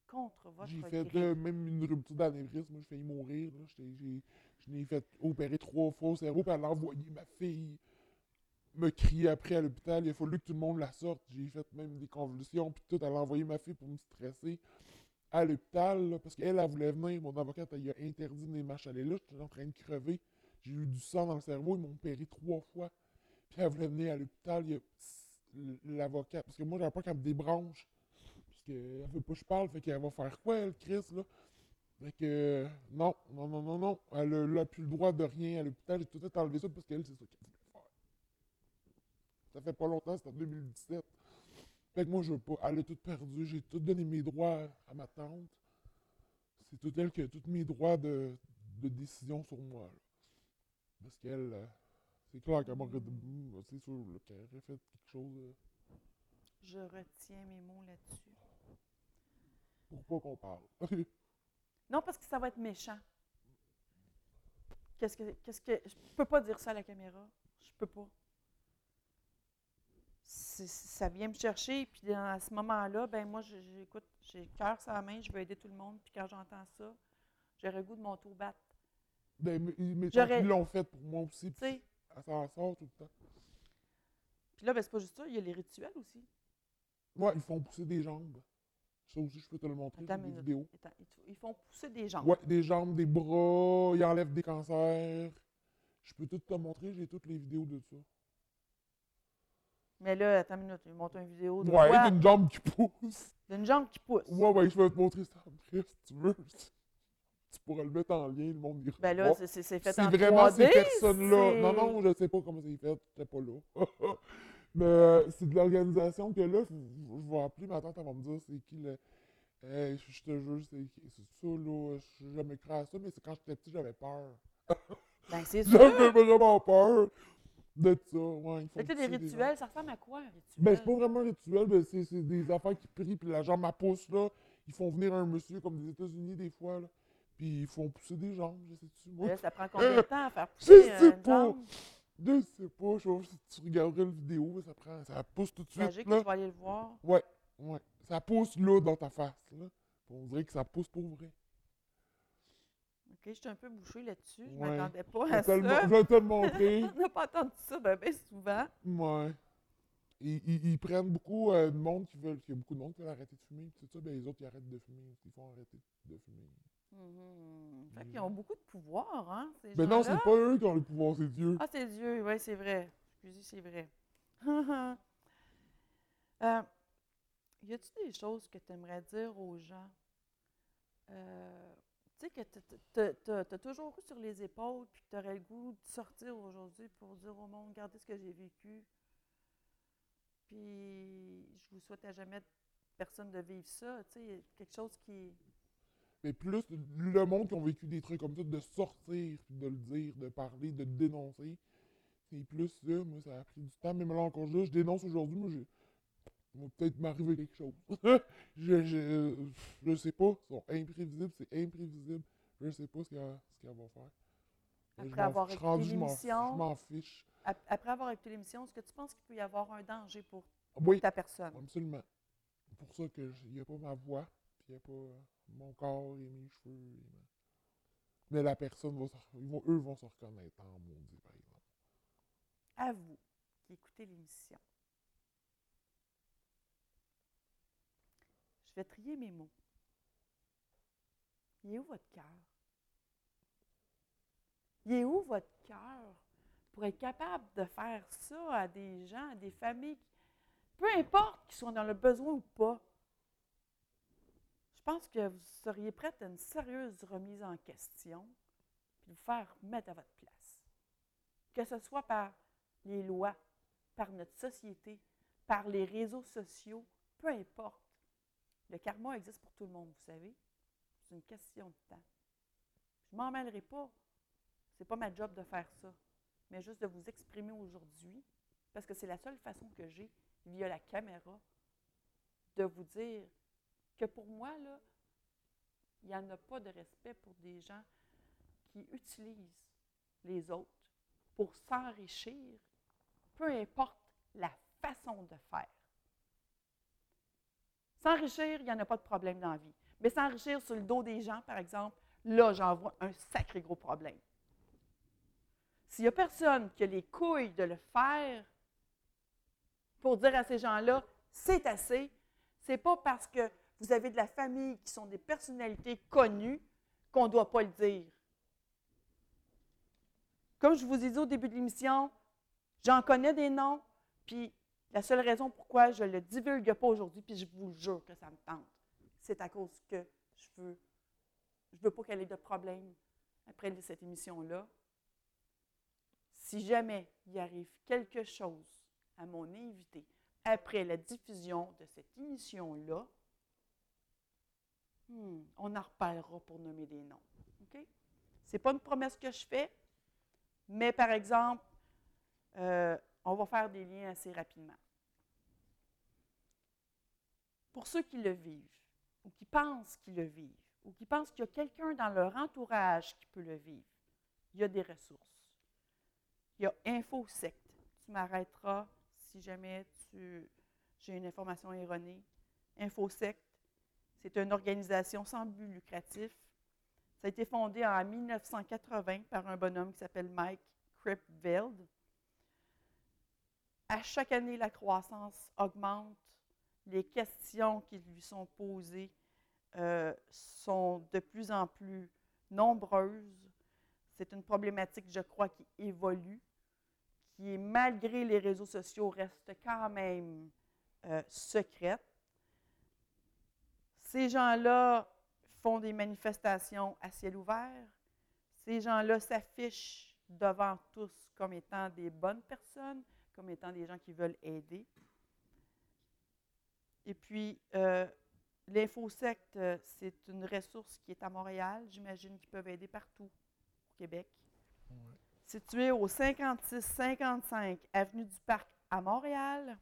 contre votre J'ai fait euh, même une rupture d'anévrisme. J'ai failli mourir. Là. Je l'ai fait opérer trois fois au cerveau, puis elle a envoyé ma fille me crier après à l'hôpital. Il a fallu que tout le monde la sorte. J'ai fait même des convulsions, puis tout. Elle a envoyé ma fille pour me stresser à l'hôpital, parce qu'elle, elle voulait venir. Mon avocate, elle a interdit de venir m'achaler là. J'étais en train de crever. J'ai eu du sang dans le cerveau. Ils m'ont opéré trois fois. Puis elle voulait venir à l'hôpital. Il y a- L'avocat, parce que moi, j'avais peur qu'elle me débranche. Parce qu'elle veut pas que je parle, fait qu'elle va faire quoi, elle, Chris, là? Fait que, non, non, non, non, non. Elle a- elle a plus le droit de rien à l'hôpital. J'ai tout enlever ça parce qu'elle, c'est ça qu'elle. Ça fait pas longtemps, c'était en 2017. Fait que moi, je veux pas. Elle a tout perdu. J'ai tout donné mes droits à ma tante. C'est tout elle qui a tous mes droits de, de décision sur moi, là. Parce qu'elle, euh, c'est clair qu'elle m'aurait. C'est sûr qu'elle aurait fait quelque chose euh, Je retiens mes mots là-dessus. pour pas qu'on parle? (laughs) Non, parce que ça va être méchant. Qu'est-ce que, qu'est-ce que, je peux pas dire ça à la caméra. Je peux pas. Ça vient me chercher, puis dans, à ce moment-là, ben moi, j'écoute, j'ai le cœur sur la main, je veux aider tout le monde, puis quand j'entends ça, j'aurais le goût de monter au bat. Ben, mais, ils l'ont fait pour moi aussi. Puis Ça en sort tout le temps. puis là, ben, c'est pas juste ça, il y a les rituels aussi. Ouais, ils font pousser des jambes. Ça aussi, je peux te le montrer des minute. vidéos. Attends, ils font pousser des jambes. Ouais, des jambes, des bras, ils enlèvent des cancers. Je peux tout te montrer, j'ai toutes les vidéos de ça. Mais là, attends une minute, ils montent une vidéo de Ouais, quoi? d'une jambe qui pousse. D'une jambe qui pousse. Ouais, ouais, je vais te montrer ça après si tu veux. Tu pourras le mettre en lien, le monde ira Ben là, c'est- c'est c'est fait C'est en vraiment 3D, ces personnes-là. Non, non, je sais pas comment c'est fait, j'étais pas là. (laughs) Mais euh, c'est de l'organisation que là, je, je vais appeler ma tante, elle va me dire c'est qui le. Hey, je, je te jure, c'est c'est ça, là. Je suis jamais cru à ça, mais c'est quand j'étais petit, j'avais peur. Ben, c'est (laughs) sûr. J'avais vraiment peur de ça. Ouais, Fait que des rituels, ça ressemble à quoi, un rituel? ben, c'est pas vraiment un rituel, ben, c'est c'est des affaires qui prient, puis la jambe à pousse, là. Ils font venir un monsieur comme des États-Unis, des fois, là. Puis ils font pousser des jambes, je sais-tu, moi. Là, ça prend combien de temps à faire Je pousser sais euh, pas. jambe? Je sais pas, je sais pas si tu regarderais la vidéo, mais ça prend, ça pousse tout de suite, Magique, là. je vais aller le voir. Ouais, ouais. Ça pousse, là, dans ta face, là. On dirait que ça pousse pour vrai. OK, je suis un peu bouchée là-dessus. Je Ouais. m'attendais pas à ça. je vais te le montrer. (laughs) On n'a pas entendu ça ben, ben souvent. Ouais. Ils, ils- ils prennent beaucoup euh, de monde qui veulent. Il y a beaucoup de monde qui veulent arrêter de fumer. tout ça, ben les autres, ils arrêtent de fumer. Ils font arrêter de fumer. Mhm. Fait qu'ils ont beaucoup de pouvoir, hein, ces Ben non, c'est pas eux qui ont le pouvoir, c'est Dieu. Ah, c'est Dieu, oui, c'est vrai. Excusez, c'est vrai. (laughs) euh, y a-t-il des choses que tu aimerais dire aux gens? Euh, sais, que tu as toujours eu sur les épaules, puis que tu aurais le goût de sortir aujourd'hui pour dire au monde, regardez ce que j'ai vécu. Puis, je vous souhaite à jamais personne de vivre ça. Tu sais, quelque chose qui. Mais plus le monde qui ont vécu des trucs comme ça, de sortir, puis de le dire, de parler, de dénoncer, c'est plus ça. Moi, ça a pris du temps. Même là, encore je dénonce aujourd'hui, moi, j'ai. Va peut-être m'arriver quelque chose. je, je, je sais pas. Ils sont imprévisibles, c'est imprévisible. Je sais pas ce qu'elle qu'elle va faire. Je Après avoir écouté l'émission. Je m'en fiche. ap- Après avoir écouté l'émission, est-ce que tu penses qu'il peut y avoir un danger pour Oui, ta personne? absolument. C'est pour ça qu'il n'y a pas ma voix, puis il n'y a pas euh, mon corps et mes cheveux. et ma- Mais la personne va se ils vont, eux vont se reconnaître en maudit, par exemple. à vous qui écoutez l'émission. Je vais trier mes mots. Il est où votre cœur? Il est où votre cœur pour être capable de faire ça à des gens, à des familles, peu importe qu'ils soient dans le besoin ou pas, je pense que vous seriez prête à une sérieuse remise en question, puis vous faire mettre à votre place. Que ce soit par les lois, par notre société, par les réseaux sociaux, peu importe. Le karma existe pour tout le monde, vous savez. C'est une question de temps. Je ne m'en mêlerai pas. Ce n'est pas ma job de faire ça. Mais juste de vous exprimer aujourd'hui, parce que c'est la seule façon que j'ai, via la caméra, de vous dire que pour moi, là, il n'y en a pas de respect pour des gens qui utilisent les autres pour s'enrichir, peu importe la façon de faire. S'enrichir, il n'y en a pas de problème dans la vie. Mais s'enrichir sur le dos des gens, par exemple, là, j'en vois un sacré gros problème. S'il n'y a personne qui a les couilles de le faire pour dire à ces gens-là, c'est assez, c'est pas parce que vous avez de la famille qui sont des personnalités connues qu'on ne doit pas le dire. Comme je vous ai dit au début de l'émission, j'en connais des noms, puis la seule raison pourquoi je ne le divulgue pas aujourd'hui, puis je vous jure que ça me tente, c'est à cause que je veux, je veux pas qu'elle ait de problème après cette émission-là. Si jamais il arrive quelque chose à mon invité après la diffusion de cette émission-là, hmm, on en reparlera pour nommer des noms. Ce n'est pas une promesse que je fais, mais par exemple, euh, on va faire des liens assez rapidement. Pour ceux qui le vivent, ou qui pensent qu'ils le vivent, ou qui pensent qu'il y a quelqu'un dans leur entourage qui peut le vivre, il y a des ressources. Il y a InfoSect. Tu m'arrêteras si jamais tu, j'ai une information erronée. InfoSect, c'est une organisation sans but lucratif. Ça a été fondé en 1980 par un bonhomme qui s'appelle Mike Kripveld. À chaque année, la croissance augmente. Les questions qui lui sont posées euh, sont de plus en plus nombreuses. C'est une problématique, je crois, qui évolue qui, malgré les réseaux sociaux, reste quand même euh, secrète. Ces gens-là font des manifestations à ciel ouvert. Ces gens-là s'affichent devant tous comme étant des bonnes personnes, comme étant des gens qui veulent aider. Et puis, euh, l'InfoSect, euh, c'est une ressource qui est à Montréal. J'imagine qu'ils peuvent aider partout au Québec situé au 5655 Avenue du Parc à Montréal.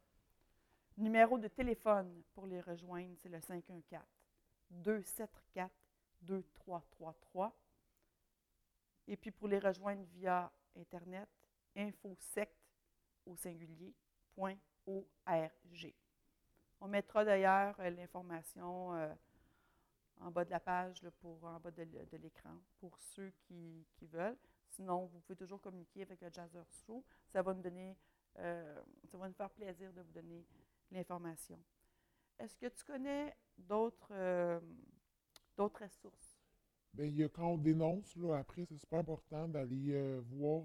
Numéro de téléphone pour les rejoindre, c'est le 514 274 2333. Et puis pour les rejoindre via Internet, infosect au singulier, .org. On mettra d'ailleurs euh, l'information euh, en bas de la page, pour, en bas de, l'écran, pour ceux qui veulent. Sinon, vous pouvez toujours communiquer avec le Jazzer Show. Ça va nous donner, euh, ça va nous faire plaisir de vous donner l'information. Est-ce que tu connais d'autres d'autres ressources? Bien, quand on dénonce, là, après, c'est super important d'aller voir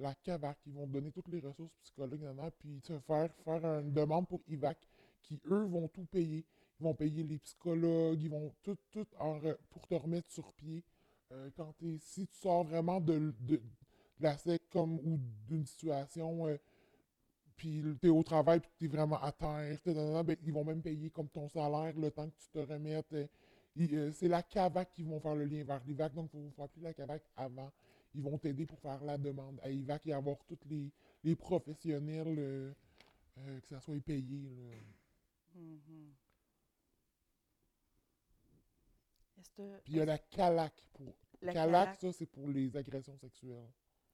la CAVAC. Ils vont donner toutes les ressources psychologiques, puis faire, faire une demande pour IVAC, qui, eux, vont tout payer. Ils vont payer les psychologues, ils vont tout, tout pour te remettre sur pied. Euh, quand si tu sors vraiment de, la sec comme ou d'une situation, euh, puis tu es au travail, puis tu es vraiment à terre, ben, ils vont même payer comme ton salaire le temps que tu te remettes. Euh, c'est la CAVAC qui vont faire le lien vers l'IVAC, donc il faut appeler la CAVAC avant. Ils vont t'aider pour faire la demande à IVAC et avoir tous les, professionnels, que ça soit payé. Mm-hmm. Puis il y a la CALAC. Pour... La CALAC, ça, c'est pour les agressions sexuelles.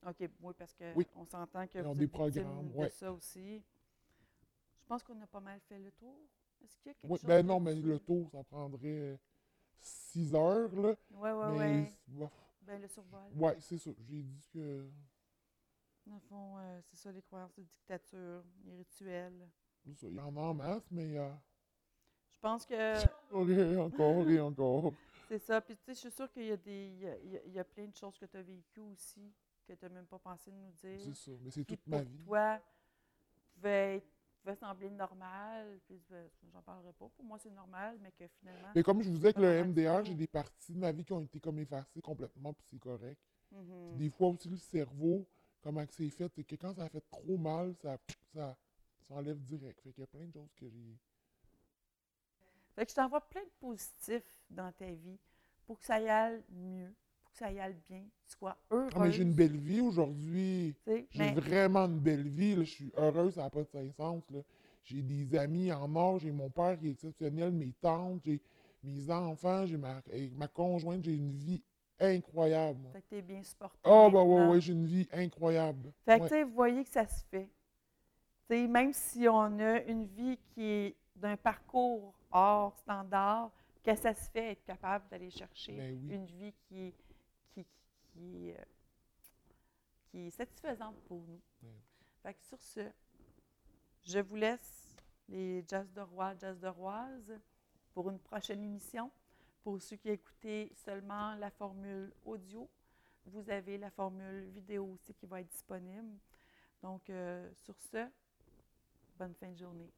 OK, oui, parce qu'on s'entend que Ils ont des programmes, de ça aussi. Je pense qu'on a pas mal fait le tour. Est-ce qu'il y a quelque oui, chose? Ben non, mais le tour, ça prendrait six heures, là. Oui, oui, oui. Ben, le survol. Oui, c'est ça. J'ai dit que... Dans le fond, euh, c'est ça, les croyances de dictature, les rituels. Ça, il y en a en masse, mais... Euh... Je pense que... (laughs) OK, encore et encore. C'est ça. Puis, tu sais, je suis sûre qu'il y, a des, il y a, plein de choses que tu as vécues aussi que tu n'as même pas pensé de nous dire. C'est ça. Mais c'est toute ma vie. toi, pouvait, être- pouvait sembler normal, puis ben, j'en parlerai pas. Pour moi, c'est normal, mais que finalement. Mais comme je vous disais que le MDR, j'ai des parties de ma vie qui ont été comme effacées complètement, puis c'est correct. Mhm. Des fois aussi, le cerveau, comment c'est fait, c'est que quand ça fait trop mal, ça, ça, ça enlève direct. Fait qu'il y a plein de choses que j'ai. Fait que je t'envoie plein de positifs dans ta vie pour que ça y aille mieux, que ça y aille bien, que tu sois heureuse. Ah, mais j'ai une belle vie aujourd'hui. J'ai mais- vraiment une belle vie. là. Je suis heureuse, ça n'a pas de sens. J'ai des amis en or, j'ai mon père qui est exceptionnel, mes tantes, j'ai mes enfants, j'ai ma, ma conjointe, j'ai une vie incroyable. Fait que t'es bien supporté. Ah, bah ouais, maintenant. ouais, j'ai une vie incroyable. Fait que, Ouais. tu sais, vous voyez que ça se fait. Même si on a une vie qui est d'un parcours hors standard, que ça se fait être capable d'aller chercher Ben oui. une vie qui est, qui, qui, est, euh, qui est satisfaisante pour nous. Fait que sur ce, je vous laisse les Jazz de Roi, Jazz de Roise pour une prochaine émission. Pour ceux qui écoutaient seulement la formule audio, vous avez la formule vidéo aussi qui va être disponible. Donc, euh, sur ce, bonne fin de journée.